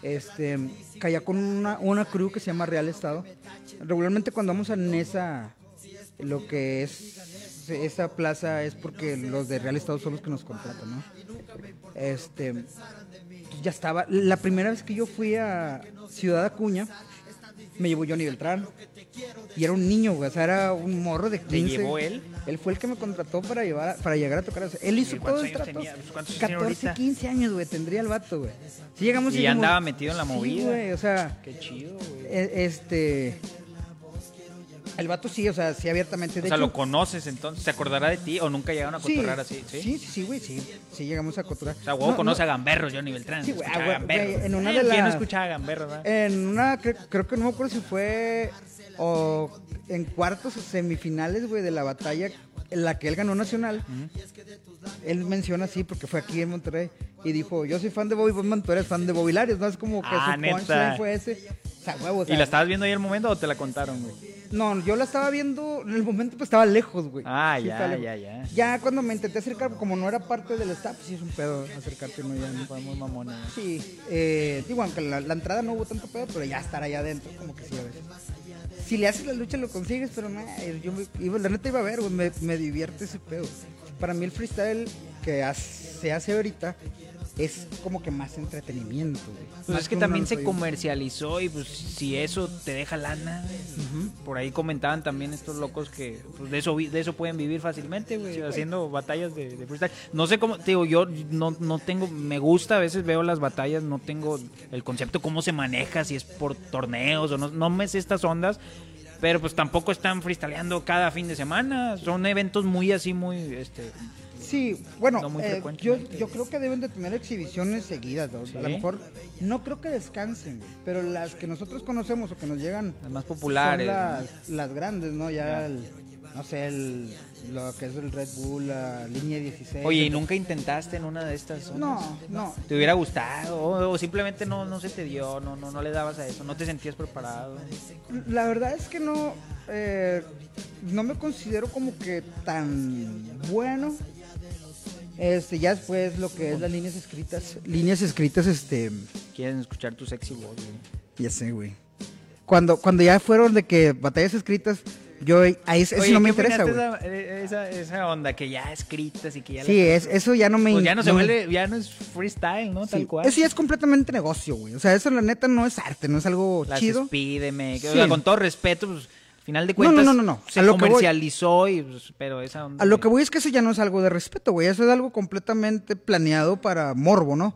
Este, caía con una, una crew que se llama Real Estado. Regularmente cuando vamos a Nesa, lo que es esa plaza es porque los de Real Estado son los que nos contratan, ¿no? Este, ya estaba. La primera vez que yo fui a Ciudad Acuña, me llevó Johnny Beltrán. Y era un niño, güey, o sea, era un morro de 15. llevó él? Él fue el que me contrató para llevar, para llegar a tocar. o sea, él hizo ¿Y todo el años trato. tenía? Pues, ¿cuántos años tiene 14, ahorita? 15 años, güey, tendría el vato, güey. Sí llegamos Y dijimos, andaba metido en la sí, movida. güey, o sea, Qué chido, güey. e- este el vato sí, o sea, sí abiertamente O de sea, hecho, lo conoces entonces, ¿se acordará de ti o nunca llegaron a sí, cotorrar así? ¿sí? sí, sí, sí, güey, sí, sí llegamos a cotorrar. O sea, huevo No, conoce no, a Gamberros, Johnny Beltrán. Sí, güey, a güey, Gamberros. güey, en una de ¿Quién no las- escuchaba a Gamberros, verdad? En una, creo, creo que no me acuerdo si fue o en cuartos o semifinales, güey, de la batalla en la que él ganó nacional. Él menciona así porque fue aquí en Monterrey y dijo, yo soy fan de Bobby Bondman, tú eres fan de Bobby Larios, ¿no? Es como que Ah, su punchline fue ese. O sea, huevo, o ¿Y sea, la estabas viendo ahí el momento o te la contaron, güey? No, yo la estaba viendo, en el momento pues estaba lejos, güey. Ah, Sí, ya, ya, ya. Ya cuando me intenté acercar, como no era parte del staff, sí es un pedo acercarte, no ya no Fue muy mamona. Sí, eh, digo, aunque la, la entrada no hubo tanto pedo, pero ya estar allá adentro, como que sí a veces. Si le haces la lucha lo consigues, pero no, yo me- iba- la neta iba a ver, güey, me, me divierte ese pedo. Para mí el freestyle que hace- se hace ahorita es como que más entretenimiento, güey. Pues Más es que también se comercializó y pues si eso te deja lana, güey. por ahí comentaban también estos locos que pues, de eso de eso pueden vivir fácilmente, güey, haciendo batallas de, de freestyle. No sé cómo, te digo, yo no, no tengo, me gusta, a veces veo las batallas, no tengo el concepto cómo se maneja, si es por torneos o no, no me sé estas ondas. Pero pues tampoco están freestyleando cada fin de semana, son eventos muy así, muy, este, Sí, bueno, No muy eh, yo, yo creo que deben de tener exhibiciones seguidas, a lo mejor no creo que descansen, pero las que nosotros conocemos o que nos llegan las más populares. son ¿no? las, las grandes, ¿no? Ya, Ya. el- no sé, el, lo que es el Red Bull, la línea 16. Oye, ¿y nunca intentaste en una de estas? ondas? No, no. ¿Te hubiera gustado? O, o simplemente no, no se te dio, no, no, no le dabas a eso, no te sentías preparado. La verdad es que no, eh, no me considero como que tan bueno. Este, ya después lo que es las líneas escritas, líneas escritas, este, Quieren escuchar tu sexy voz, güey. ya sé, güey. Cuando, cuando ya fueron de que batallas escritas, yo ahí eso Oye, no me ¿qué interesa, güey. opinaste Esa, esa, esa onda que ya escritas y que ya... Sí, la- es, eso ya no me Pues ya no se me- vuelve, ya no es freestyle, ¿no? Tal Sí, cual. Eso ya es completamente negocio, güey. O sea, eso la neta no es arte, no es algo Las chido. Pídeme, que, o Sí. sea, con todo respeto, pues, final de No, no, cuentas no, no, no. se lo voy- comercializó y, pues, pero esa onda... A lo que voy es que eso ya no es algo de respeto, güey. Eso es algo completamente planeado para morbo, ¿no?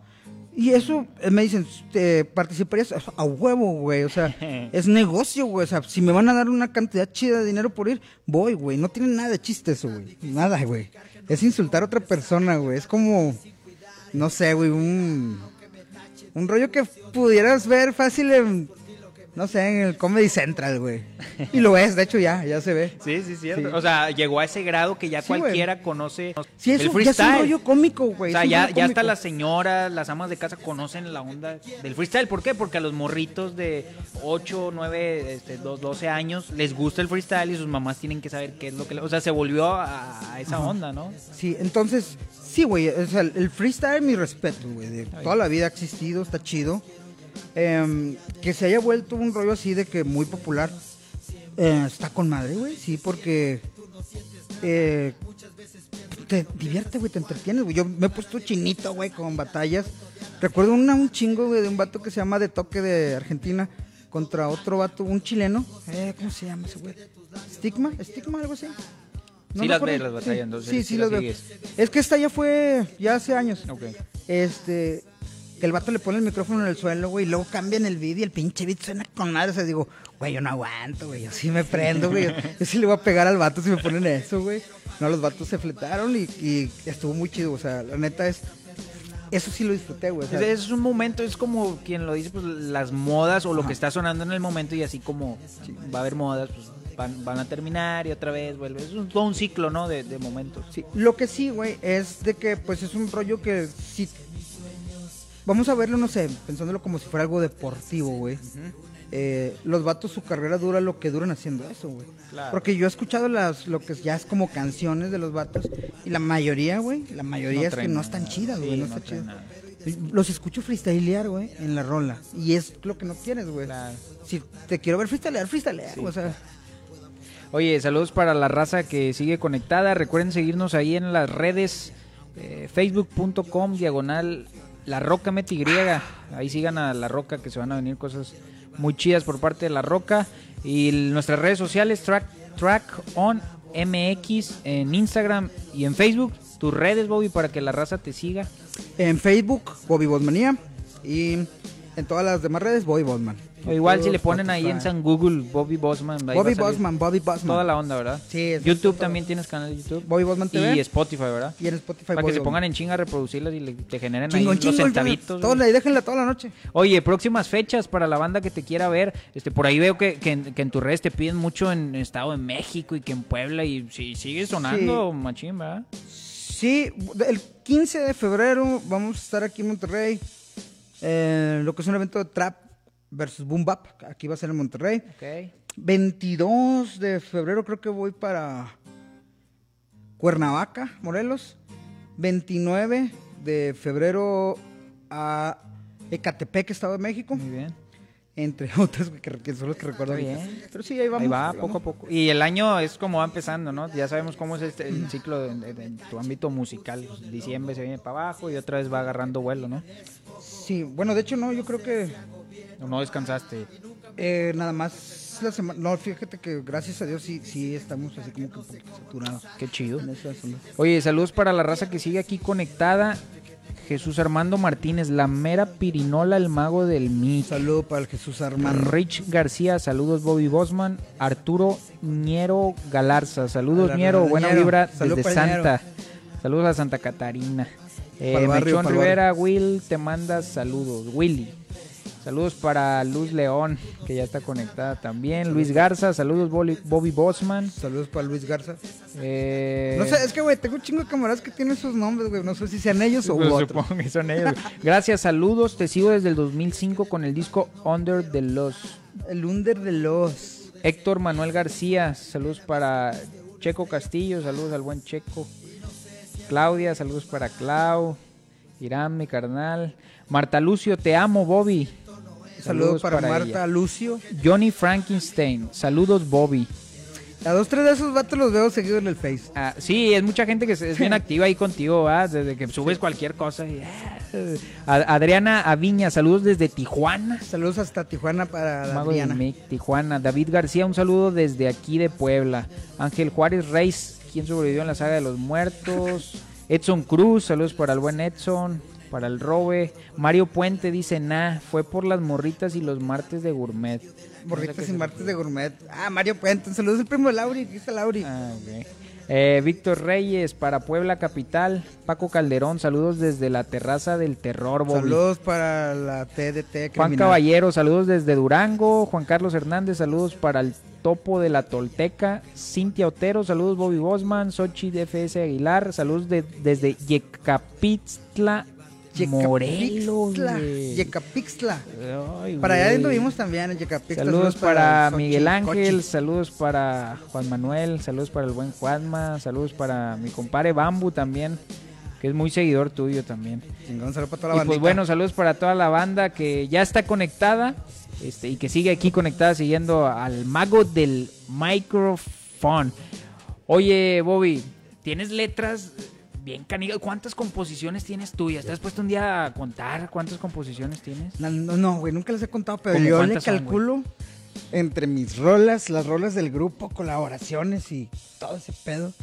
Y eso, eh, me dicen, ¿te participarías a huevo, güey? O sea, es negocio, güey. O sea, si me van a dar una cantidad chida de dinero por ir, voy, güey. No tiene nada de chiste eso, güey. Nada, güey. Es insultar a otra persona, güey. Es como, no sé, güey, un, un rollo que pudieras ver fácil en, no sé, en el Comedy Central, güey. Y lo es, de hecho ya, ya se ve. Sí, sí, cierto. Sí. O sea, llegó a ese grado que ya Sí, güey. cualquiera conoce Sí, el eso ya es un freestyle. rollo cómico, O güey. sea, es un ya, ya hasta las señoras, las amas de casa conocen la onda del freestyle. ¿Por qué? Porque a los morritos de 8, 9, este, 2, 12 años les gusta el freestyle y sus mamás tienen que saber qué es lo que... le- O sea, se volvió a, a esa onda, ¿no? Sí, entonces, sí, güey. O sea, el freestyle, mi respeto, güey. De toda la vida ha existido, está chido. Em, que se haya vuelto un rollo así de que muy popular. eh, está con madre, güey. Sí, porque. eh, te divierte, güey, te entretienes, güey. Yo me he puesto chinito, güey, con batallas. Recuerdo una, un chingo, güey, de un vato que se llama De Toque de Argentina contra otro vato, un chileno. Eh, ¿Cómo se llama ese güey? ¿Stigma? ¿Stigma? ¿Algo así? Sí las ves las batallas, Sí, entonces, Sí, sí las veo. Es que esta ya fue ya hace años. Ok. Este, que el vato le pone el micrófono en el suelo, güey, y luego cambian el beat y el pinche beat suena con madre. O sea, digo, güey, yo no aguanto, güey, yo sí me prendo, güey. Yo sí le voy a pegar al vato si me ponen eso, güey. No, los vatos se fletaron y, y estuvo muy chido, o sea, la neta es. Eso sí lo disfruté, güey. Es, es un momento, es como quien lo dice, pues las modas o lo que está sonando en el momento y así como va a haber modas, pues van, van a terminar y otra vez vuelve. Es un, todo un ciclo, ¿no? De, de momentos. Sí, lo que sí, güey, es de que pues es un rollo que sí vamos a verlo, no sé, pensándolo como si fuera algo deportivo, güey. Eh, los vatos su carrera dura lo que duran haciendo eso, güey. Claro. Porque yo he escuchado las lo que ya es como canciones de los vatos y la mayoría, güey, la mayoría No es que no están chidas, güey, Sí, no, no está nada. Los escucho freestylear, güey, en la rola y es lo que no quieres, güey. Claro. Si te quiero ver freestylear, freestylear, o sea, Oye, saludos para la raza que sigue conectada. Recuerden seguirnos ahí en las redes eh, facebook.com diagonal la roca MTY. Ahí sigan a la roca que se van a venir cosas muy chidas por parte de la roca. Y nuestras redes sociales, track, track on MX en Instagram y en Facebook. Tus redes, Bobby, para que la raza te siga. En Facebook, Bobby Bosmanía. Y En todas las demás redes, Bobby Bosman. O igual si le ponen ahí en. San Google Bobby Bosman. Bobby Bosman, Bobby Bosman. Toda la onda, ¿verdad? Sí, es- YouTube también tienes canal de YouTube. Bobby Bosman TV. Y Spotify, ¿verdad? Y en Spotify Para que se pongan en chinga a reproducirlas y le, te generen Chingón, ahí los chingón, centavitos. Güey. ahí, déjenla toda la noche. Oye, próximas fechas para la banda que te quiera ver. Este, por ahí veo que, que, en, que en tus redes te piden mucho en Estado de México y que en Puebla y si sigue sonando machín, ¿verdad? Sí, el 15 de febrero vamos a estar aquí en Monterrey. eh, lo que es un evento de trap versus boom bap. Aquí va a ser en Monterrey. Ok. 22 de febrero creo que voy para Cuernavaca, Morelos. 29 de febrero a Ecatepec, Estado de México. Muy bien. Entre otras que, son los que recuerdo ahorita. bien. Pero sí, ahí vamos. Ahí va, poco a poco. Y el año es como va empezando, ¿no? Ya sabemos cómo es este, el ciclo de, de- de tu ámbito musical. Diciembre se viene para abajo y otra vez va agarrando vuelo, ¿no? Sí, bueno, de hecho no, yo creo que no descansaste. eh, nada más la semana. No, fíjate que gracias a Dios sí, sí estamos así como que un poquito saturados. Qué chido. Oye, saludos para la raza que sigue aquí conectada. Jesús Armando Martínez, la mera pirinola, el mago del mic. saludo para el Jesús Armando. Rich García, saludos Bobby Bosman. Arturo Ñero Galarza, saludos Hola, Ñero, Ñero. buena vibra Salud desde Santa. Saludos a Santa Catarina. Eh, barrio, Mechón Rivera, Will, te manda saludos. Willy. Saludos para Luz León, que ya está conectada también. Luis Garza, saludos Bobby, Bobby Bosman. Saludos para Luis Garza. Eh, No sé, es que, güey, tengo un chingo de camaradas que tienen sus nombres, güey. No sé si sean ellos o otros. supongo que son ellos. Gracias, saludos. Te sigo desde el 2005 con el disco Under the Lost. El Under de los. Héctor Manuel García, saludos para Checo Castillo, saludos al buen Checo. Claudia, saludos para Clau. Irán, mi carnal. Marta Lucio, te amo, Bobby. Saludos para, Marta, ella. Lucio. Johnny Frankenstein, saludos, Bobby. A dos, tres de esos vatos los veo seguido en el Face. Ah, sí, es mucha gente que es bien activa ahí contigo, ¿verdad? desde que subes cualquier cosa. y. A- Adriana Aviña, saludos desde Tijuana. Saludos hasta Tijuana para Mago de Adriana. Tijuana. David García, un saludo desde aquí de Puebla. Ángel Juárez Reis, quien sobrevivió en la saga de los muertos. Edson Cruz, saludos para el buen Edson, para el Robe. Mario Puente dice, nah, fue por las morritas y los martes de gourmet. Borritas y martes de gourmet. Ah, Mario Puente. Saludos al primo Lauri. Está Lauri. Ah, ok. Eh, Víctor Reyes, para Puebla Capital. Paco Calderón, saludos desde la terraza del terror, Bobby. Saludos para la TDT. Juan. Caballero, saludos desde Durango. Juan Carlos Hernández, saludos para el topo de la Tolteca. Cintia Otero, saludos Bobby Bosman. Sochi DFS Aguilar, saludos de- desde Yecapixtla, Morelos. Yecapixtla. Ay, Para allá güey. anduvimos también en Yecapixtla. Saludos para Miguel Ángel, Cochi. saludos para Juan Manuel, saludos para el buen Juanma, saludos para mi compadre Bambu también, que es muy seguidor tuyo también. Chingón, saludo para toda la Y bandita. pues bueno, saludos para toda la banda que ya está conectada este, y que sigue aquí conectada siguiendo al mago del microphone. Oye, Bobby, ¿tienes letras bien canigas? ¿Cuántas composiciones tienes tuyas? ¿Te has puesto un día a contar cuántas composiciones tienes? No, no, güey, nunca les he contado, pero ¿Cómo yo le son, calculo entre mis rolas, las rolas del grupo, colaboraciones y todo ese pedo.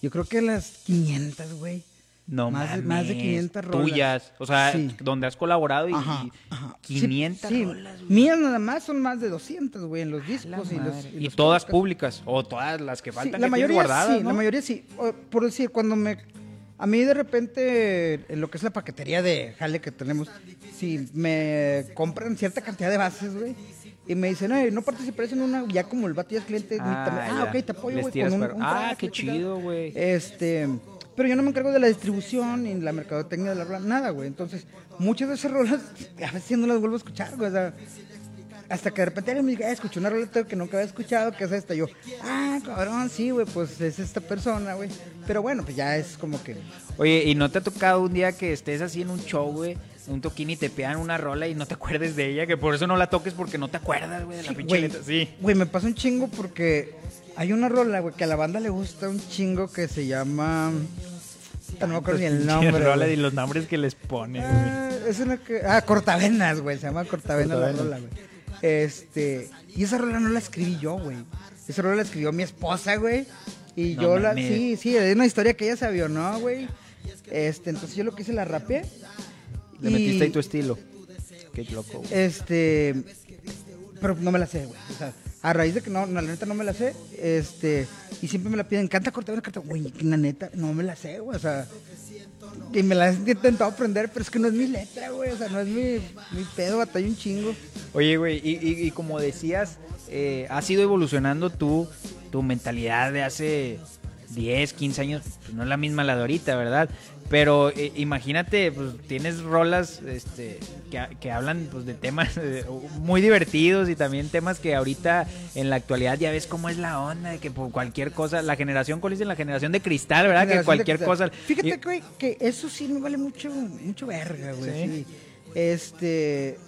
Yo creo que las 500, güey. No Más de- más de 500 rolas. Tuyas, o sea, Sí. donde has colaborado y, Ajá, y ajá. 500 Sí, sí. rolas. güey. Mías nada más son más de 200, güey, en los discos y, los, y Y los todas públicas o todas las que faltan la que mayoría guardadas, sí, ¿no? la mayoría sí. Por decir, cuando me... A mí de repente, en lo que es la paquetería de jale que tenemos, si me compran cierta cantidad de bases, güey, y me dicen, ay, no participarías en una, ya como el vato ya es cliente, Ah, también, ah, ok, te apoyo, güey, con un, Ah, track, qué la chingada". chido, güey. Este, pero yo no me encargo de la distribución ni la mercadotecnia de la rola, nada, güey. Entonces, muchas de esas rolas, a veces no las vuelvo a escuchar, güey. o sea, hasta que de repente alguien me diga, "Ah, escuché una rola que nunca había escuchado, que es esta. Yo, ah, cabrón, sí, güey, pues es esta persona, güey. Pero bueno, pues ya es como que. Oye, ¿y no te ha tocado un día que estés así en un show, güey? Un toquín y te pegan una rola y no te acuerdes de ella, que por eso no la toques porque no te acuerdas, güey, de la Sí, pinche letra. Sí. Güey, me pasa un chingo porque hay una rola, güey, que a la banda le gusta un chingo que se llama. No me acuerdo ni el nombre. rola y los nombres que les ponen, güey. Ah, es una que. Ah, Cortavenas, güey. Se llama Cortavenas la Cortavenas. rola, güey. Este. Y esa rola no la escribí yo, güey. Esa rola la escribió mi esposa, güey. Y No yo la. Sí, sí, es una historia que ella sabía, ¿no, güey? Este, entonces yo lo que hice la rapeé. Le y- metiste ahí tu estilo. Qué loco, güey. Este. Pero no me la sé, güey. O sea, a raíz de que no, la neta no me la sé, este. Y siempre me la piden, canta corta una carta. Güey, la neta, no me la sé, güey. O sea. Y me la he intentado aprender, pero es que no es mi letra, güey. O sea, no es mi, mi pedo, batalla un chingo. Oye, güey, y, y- y como decías, eh, has ido evolucionando tú, tu mentalidad de hace 10, 15 años, pues no es la misma la de ahorita, ¿verdad? Pero eh, imagínate, pues tienes rolas este, que, que hablan pues, de temas eh, muy divertidos y también temas que ahorita en la actualidad ya ves cómo es la onda, de que por cualquier cosa, la generación, ¿cuál dicen? La generación de cristal, ¿verdad? que cualquier cosa... Fíjate, güey, que eso sí me vale mucho, mucho verga, güey. Este.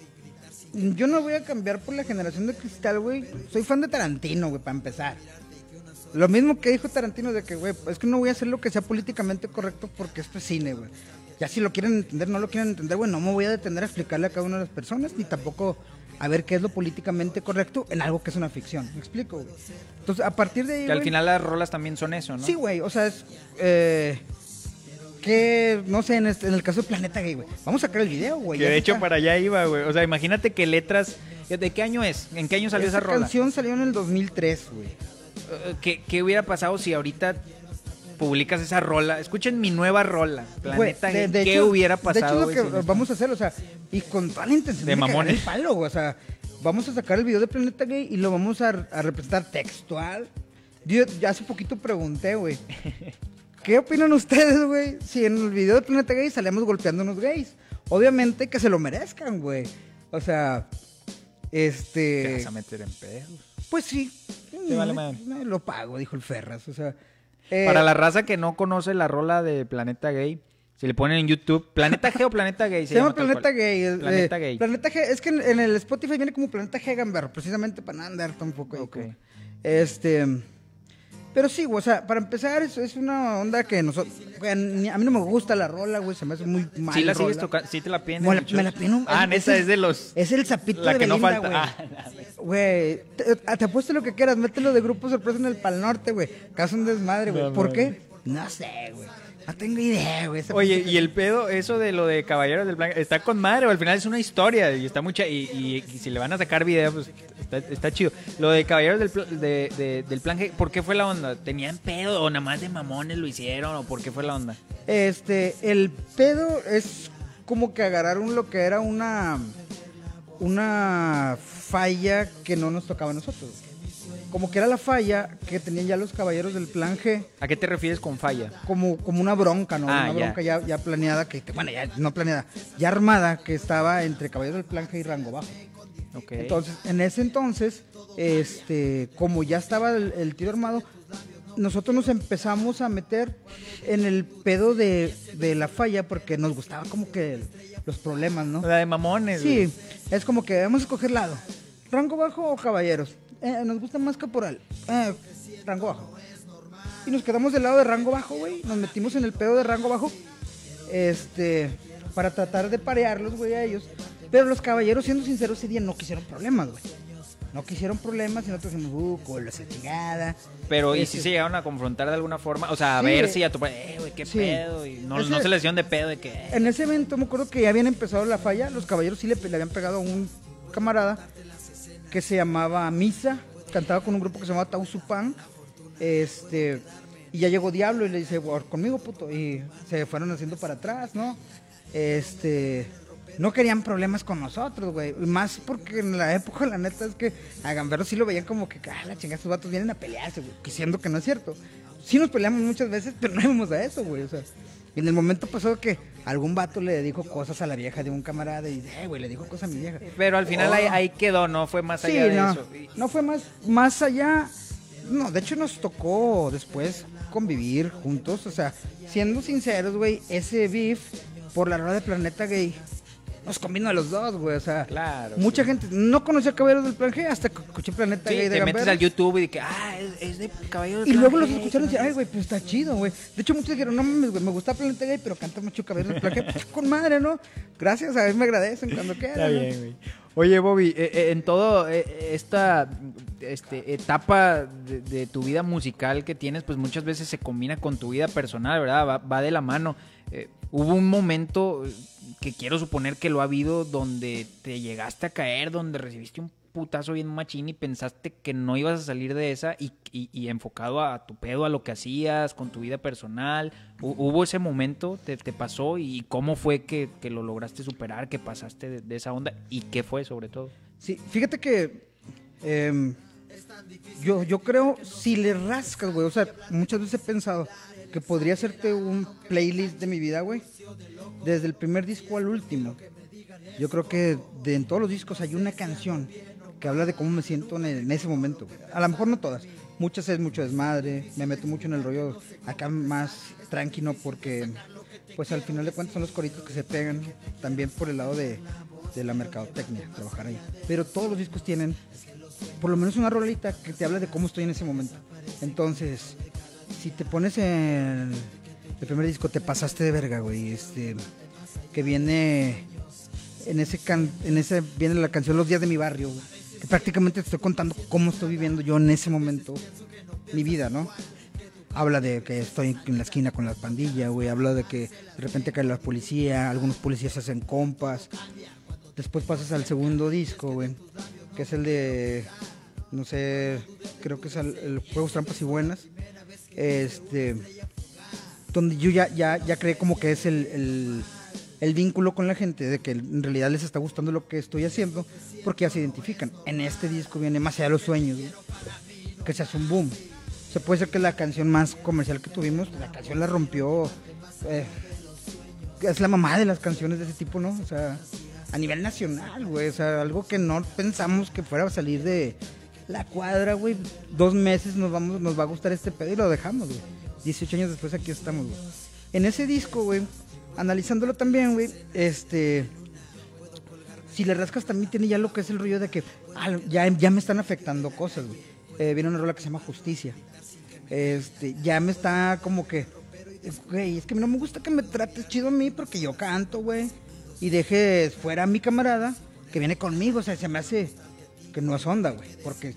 Yo no voy a cambiar por la generación de cristal, güey. Soy fan de Tarantino, güey, para empezar. Lo mismo que dijo Tarantino de que, güey, es que no voy a hacer lo que sea políticamente correcto porque esto es cine, güey. Ya si lo quieren entender, no lo quieren entender, güey, no me voy a detener a explicarle a cada una de las personas, ni tampoco a ver qué es lo políticamente correcto en algo que es una ficción. ¿Me explico, güey? Entonces, a partir de ahí, que al güey, final las rolas también son eso, ¿no? Sí, güey, o sea, es. Eh, que, no sé, en, este- en el caso de Planeta Gay, güey. Vamos a sacar el video, güey. Que de hecho está. para allá iba, güey. O sea, imagínate que letras... ¿De qué año es? ¿En qué año salió esa, Esa rola? canción salió en el 2003, güey. ¿Qué, qué hubiera pasado si ahorita publicas esa rola? Escuchen mi nueva rola, Planeta de- Gay. de ¿Qué hecho- hubiera De pasado? hecho, güey, es lo que vamos a hacer, o sea, y con toda la intención De de, mamones. el palo, güey, o sea, vamos a sacar el video de Planeta Gay y lo vamos a, a representar textual. Yo ya hace poquito pregunté, güey. ¿Qué opinan ustedes, güey? Si en el video de Planeta Gay salimos golpeando a unos gays. Obviamente que se lo merezcan, güey. O sea, Te este... vas a meter en pedos. Pues sí. Te vale madre. eh, Lo pago, dijo el Ferras. O sea. eh, Para la raza que no conoce la rola de Planeta Gay, si le ponen en YouTube, ¿Planeta G o Planeta Gay? Se, llama Planeta. Gay. eh, Planeta eh, Gay. Planeta G. Es que en, en el Spotify viene como Planeta G Gamberro, precisamente para no andar tampoco ahí. Ok. como- Este. Pero sí, güey, o sea, para empezar, es, es una onda que nosotros. a mí no me gusta la rola, güey, se me hace muy mal. ¿Sí la sigues rola. tocando? ¿Sí te la piden? Me la- me piden un- Ah, es- neta, es- es de los... Es el zapito La de que no falta. güey. Ah, Güey, te, te apuesto lo que quieras, mételo de grupo sorpresa en el Pal Norte, güey. Caso un desmadre, güey. No ¿Por qué? No sé, güey. No tengo idea, güey. Oye, y el pedo, eso de lo de Caballeros del Plan, está con madre, o al final es una historia y está mucha, y, y- y si le van a sacar video, pues está, está chido. Lo de Caballeros del, de- del Plan G, ¿por qué fue la onda? ¿Tenían pedo o nada más de mamones lo hicieron o por qué fue la onda? Este, el pedo es como que agarraron lo que era una una falla que no nos tocaba a nosotros. Como que era la falla que tenían ya los caballeros del plan G, ¿A qué te refieres con falla? como, como una bronca, ¿no? Ah, una ya. bronca ya. Ya, planeada, que, bueno, ya no planeada, ya armada, que estaba entre caballeros del plan G y rango bajo. Entonces, en ese entonces, este, como ya estaba el, el tiro armado, nosotros nos empezamos a meter en el pedo de, de la falla porque nos gustaba como que los problemas, ¿no? la de mamones. Sí, güey. es como que vamos a escoger lado. ¿Rango bajo o caballeros? Eh, nos gusta más caporal. Eh, rango bajo. Y nos quedamos del lado de rango bajo, güey. Nos metimos en el pedo de rango bajo. Este, para tratar de parearlos, güey, a ellos. Pero los caballeros, siendo sinceros, ese día no quisieron problemas, güey. No quisieron problemas y nosotros dijimos, uh, con la chingada. Pero, ¿y Este, si se llegaron a confrontar de alguna forma? O sea, a Sí. ver si a tu eh, güey, qué Sí. pedo. Y no, Ese- no se les dieron de pedo de que. En ese evento me acuerdo que ya habían empezado la falla, los caballeros sí le, le habían pegado a un camarada que se llamaba Misa, cantaba con un grupo que se llamaba Tauzupan, este, y ya llegó Diablo y le dice, "Por- conmigo puto, y se fueron haciendo para atrás, ¿no? Este, no querían problemas con nosotros, güey, más porque en la época la neta es que a Gambero sí lo veían como que, ah, la chingada, estos vatos vienen a pelearse, güey, que que no es cierto. Sí nos peleamos muchas veces, pero no íbamos a eso, güey, o sea, y en el momento pasó que algún vato le dijo cosas a la vieja de un camarada y, eh, güey, le dijo cosas a mi vieja. Pero al final Oh. ahí, ahí quedó, no fue más Sí, allá de no, eso. No fue más, más allá. No, de hecho nos tocó después convivir juntos. O sea, siendo sinceros, güey, ese beef por la rueda de Planeta Gay nos combinó a los dos, güey. O sea, Claro, mucha sí. gente no conocía Caballeros del Plan G hasta que escuché Planeta Sí, Gay de te metes al YouTube y de que, ah, es, es de Caballero de Y luego los escucharon y decían, ay, güey, pues está chido, güey. De hecho, muchos dijeron, no mames, güey, me gusta Planeta Gay, pero canta mucho Caballeros del Plan G. Pues, con madre, ¿no? Gracias, a ver, me agradecen cuando quieran. Está bien, güey. Oye, Bobby, eh, eh, en todo eh, esta este, etapa de, de tu vida musical que tienes, pues muchas veces se combina con tu vida personal, ¿verdad? Va, va de la mano. Hubo un momento que quiero suponer que lo ha habido donde te llegaste a caer, donde recibiste un putazo bien machín y pensaste que no ibas a salir de esa y, enfocado a tu pedo, a lo que hacías, con tu vida personal. Hu- ¿Hubo ese momento? ¿Te, te pasó? ¿Y cómo fue que, lo lograste superar, que pasaste de, de esa onda? ¿Y qué fue sobre todo? Sí, fíjate que em, yo, yo creo, si le rascas, güey, o sea, muchas veces he pensado que podría hacerte un playlist de mi vida, güey, desde el primer disco al último. Yo creo que de, en todos los discos hay una canción que habla de cómo me siento en, ese momento. A lo mejor no todas, muchas es mucho desmadre, me meto mucho en el rollo acá más tranquilo porque, pues al final de cuentas son los coritos que se pegan, también por el lado de la mercadotecnia, trabajar ahí. Pero todos los discos tienen por lo menos una rolita que te habla de cómo estoy en ese momento. Entonces, si te pones en el primer disco, te pasaste de verga, güey. Este, que viene en ese can, en ese viene la canción Los días de mi barrio, güey, que prácticamente te estoy contando cómo estoy viviendo yo en ese momento mi vida, ¿no? Habla de que estoy en la esquina con la pandilla, güey. Habla de que de repente cae la policía, algunos policías hacen compas. Después pasas al segundo disco, güey, que es el de, no sé, creo que es el, el Juegos Trampas y Buenas. Este, donde yo ya, ya, creé como que es el, vínculo con la gente, de que en realidad les está gustando lo que estoy haciendo, porque ya se identifican. En este disco viene Más allá de los sueños, güey, que se hace un boom. Se puede ser que la canción más comercial que tuvimos, la canción la rompió. eh, es la mamá de las canciones de ese tipo, ¿no? O sea, a nivel nacional, güey. O sea, algo que no pensamos que fuera a salir de la cuadra, güey. Dos meses nos vamos, nos va a gustar este pedo y lo dejamos, güey. 18 años después aquí estamos, güey. En ese disco, güey, analizándolo también, güey, este. Si le rascas también tiene ya lo que es el rollo de que ah, ya, ya me están afectando cosas, güey. Eh, viene una rola que se llama Justicia. Este, ya me está como que, güey, es que no me gusta que me trates chido a mí porque yo canto, güey. Y dejes fuera a mi camarada que viene conmigo, o sea, se me hace que no es onda, güey, porque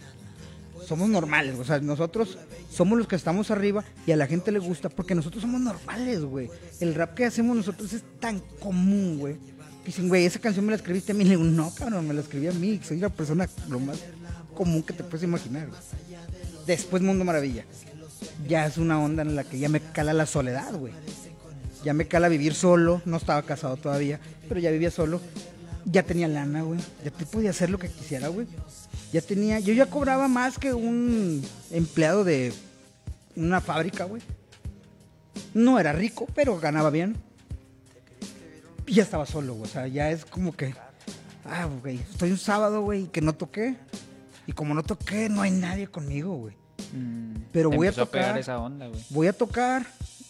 somos normales, o sea, nosotros somos los que estamos arriba y a la gente le gusta porque nosotros somos normales, güey. El rap que hacemos nosotros es tan común, güey. Dicen, güey, esa canción me la escribiste a mí. Le digo, no, cabrón, me la escribí a mí. Soy la persona lo más común que te puedes imaginar, güey. Después Mundo Maravilla. Ya es una onda en la que ya me cala la soledad, güey. Ya me cala vivir solo. No estaba casado todavía, pero ya vivía solo. Ya tenía lana, güey. Ya te podía hacer lo que quisiera, güey. Ya tenía. Yo ya cobraba más que un empleado de una fábrica, güey. No era rico, pero ganaba bien. Y ya estaba solo, güey. O sea, ya es como que. Ah, güey. Estoy un sábado, güey, que no toqué. Y como no toqué, no hay nadie conmigo, güey. Pero Mm, Te voy a empezó pegar tocar. esa onda, güey. Voy a tocar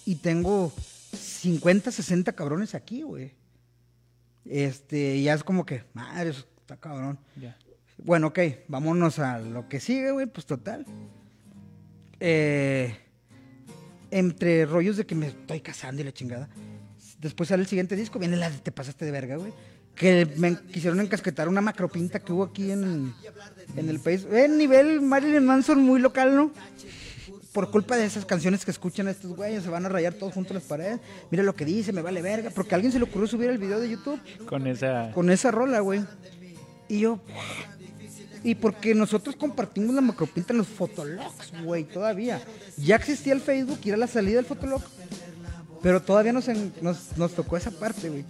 y tengo 50, 60 cabrones aquí, güey. Este, ya es como que, madre, eso está cabrón. Ya. Bueno, ok, vámonos a lo que sigue, güey, pues total. Eh, entre rollos de que me estoy casando y la chingada. Después sale el siguiente disco, viene la de Te pasaste de verga, güey. Que me quisieron encasquetar una macropinta que hubo aquí en, en el país. En nivel Marilyn Manson muy local, ¿no? Por culpa de esas canciones que escuchan estos güeyes, se van a rayar todos juntos las paredes. Mira lo que dice, me vale verga. Porque a alguien se le ocurrió subir el video de YouTube Con esa... con esa rola, güey. Y yo. Y porque nosotros compartimos la macropinta en los fotologs, güey, todavía. Ya existía el Facebook y era la salida del fotolog. Pero todavía nos, en- nos, nos tocó esa parte, güey.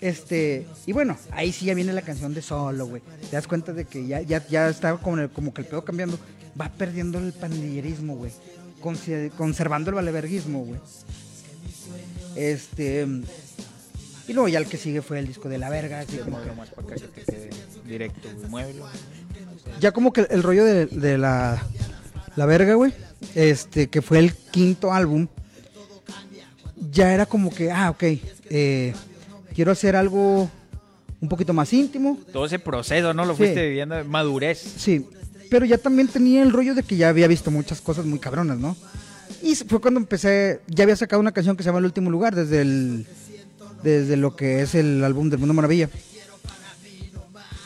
Este, y bueno, ahí sí ya viene la canción de solo, güey. Te das cuenta de que ya, ya, ya está como, como que el pedo cambiando. Va perdiendo el pandillerismo, güey. Conservando el valeverguismo, güey. Este. Y luego ya el que sigue fue el disco de la verga. así como que- más para acá, que te quede directo. Muévelo. ya como que el rollo de, de la, la verga, güey, este, que fue el quinto álbum, ya era como que, ah, ok, eh, quiero hacer algo un poquito más íntimo, Todo ese proceso, ¿no? Lo Sí. fuiste viviendo, madurez. sí, pero ya también tenía el rollo de que ya había visto muchas cosas muy cabronas, ¿no? Y fue cuando empecé, ya había sacado una canción que se llama El Último Lugar, desde el, desde lo que es el álbum del Mundo Maravilla.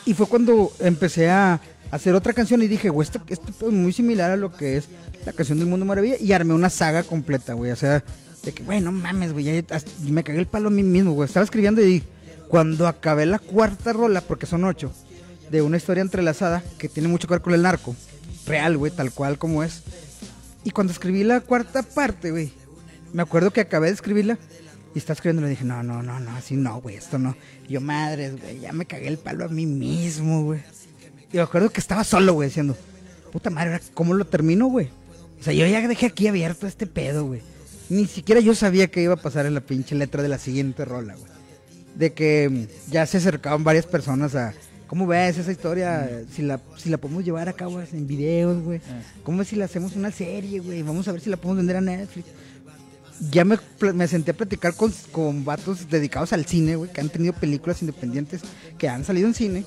Y fue cuando empecé a hacer otra canción y dije, güey, esto, esto es muy similar a lo que es la canción del Mundo Maravilla. Y armé una saga completa, güey. O sea, De que, güey, no mames, güey, me cagué el palo a mí mismo, güey. Estaba escribiendo y cuando acabé la cuarta rola, porque son ocho, de una historia entrelazada que tiene mucho que ver con el narco, real, güey, tal cual como es. Y cuando escribí la cuarta parte, güey, me acuerdo que acabé de escribirla y estaba escribiendo y dije, no, no, no, no, así no, güey, esto no. Yo, madres, güey, ya me cagué el palo a mí mismo, güey. Y me acuerdo que estaba solo, güey, diciendo, puta madre, ¿ahora ¿cómo lo termino, güey? O sea, yo ya dejé aquí abierto este pedo, güey. Ni siquiera yo sabía que iba a pasar en la pinche letra de la siguiente rola, güey. De que ya se acercaban varias personas a, ¿cómo ves esa historia? Si la, si la podemos llevar a cabo en videos, güey. ¿Cómo ves si la hacemos una serie, güey? Vamos a ver si la podemos vender a Netflix. Ya me senté a platicar con, con vatos dedicados al cine, güey, que han tenido películas independientes que han salido en cine.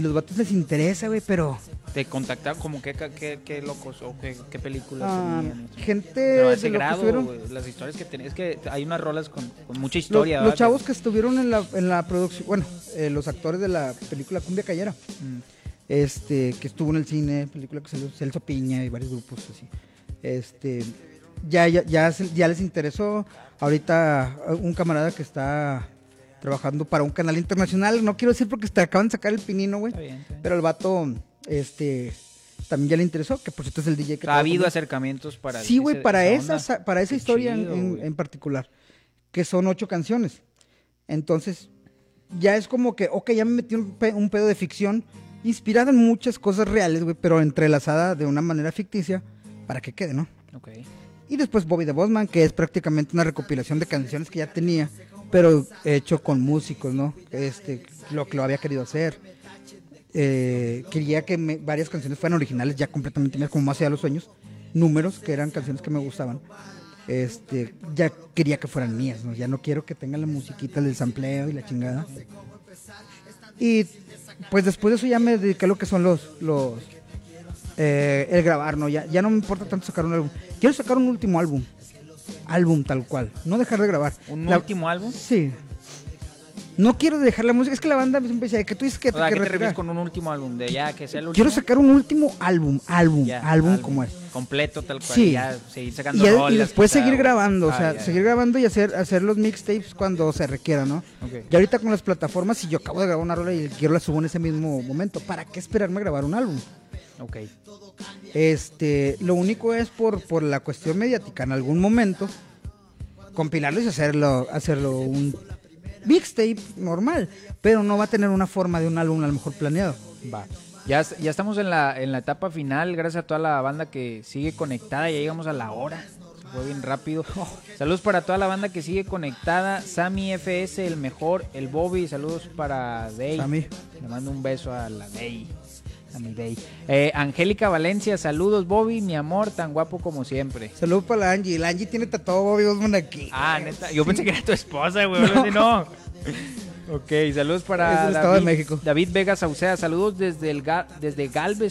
Y los vatos les interesa, güey, pero ¿Te contactaron como qué, qué, qué locos o qué, qué películas ah, gente Pero a de ese que grado, güey, las historias que tenías, es que hay unas rolas con, con mucha Los, historia. los ¿verdad? chavos que estuvieron en la, en la producción, bueno, eh, los actores de la película Cumbia Cayera, Mm. este, que estuvo en el cine, película que salió Celso Piña y varios grupos así. Este, ya, ya, ya les interesó. Ahorita eh, un camarada que está trabajando para un canal internacional, no quiero decir porque te acaban de sacar el pinino, güey, pero el vato, este, también ya le interesó, que por cierto es el DJ que ha habido acercamientos para Sí, güey, para esa para esa Qué historia en- chido, en, güey. en particular, que son ocho canciones. Entonces, ya es como que, ok, ya me metí un, pe- un pedo de ficción, inspirada en muchas cosas reales, güey, pero entrelazada de una manera ficticia, para que quede, ¿no? Ok. Y después Bobby the Bossman, que es prácticamente una recopilación de canciones que ya tenía, pero hecho con músicos, ¿no? Este, lo que lo había querido hacer. Eh, quería que me- varias canciones fueran originales, ya completamente mías, como Más allá de los sueños. Números, que eran canciones que me gustaban. Este, ya quería que fueran mías, ¿no? Ya no quiero que tengan la musiquita del sampleo y la chingada. Y pues después de eso ya me dediqué a lo que son los, los eh, el grabar, ¿no? Ya, ya no me importa tanto sacar un álbum. Quiero sacar un último álbum. Álbum tal cual. No dejar de grabar. ¿Un La- último álbum? Sí. No quiero dejar la música. Es que la banda siempre decía que tú dices que O sea, te ¿qué que te refieres con un último álbum? De ya, que sea el último. Quiero sacar un último álbum. Álbum. Ya, álbum como es. Completo, tal cual. Sí. Ya, seguir Y, sacando y rolas, después seguir grabando, o Ah, sea, ya, seguir grabando y hacer, hacer los mixtapes cuando se requiera, ¿no? Ok. Y ahorita con las plataformas, si yo acabo de grabar una rola y quiero la subo en ese mismo momento, ¿para qué esperarme a grabar un álbum? Ok. Este, lo único es por, por la cuestión mediática, en algún momento, compilarlo y hacerlo, hacerlo un mixtape normal, pero no va a tener una forma de un álbum a lo mejor planeado. Va. Ya, ya estamos en la, en la etapa final, gracias a toda la banda que sigue conectada, ya llegamos a la hora. Se Fue bien rápido. Saludos para toda la banda que sigue conectada. Sammy FS, el mejor. El Bobby, saludos para Day. Sammy. Le mando un beso a la Day. A mi. Eh, Angélica Valencia, saludos Bobby, mi amor, tan guapo como siempre. Saludos para la Angie, la Angie tiene tatuado Bobby Osman aquí. Ah, neta. Yo pensé que era tu esposa, güey. así, No. Ok, saludos para Es del Estado de México. David Vega Sauceda. Saludos desde, el Ga- desde Galvez,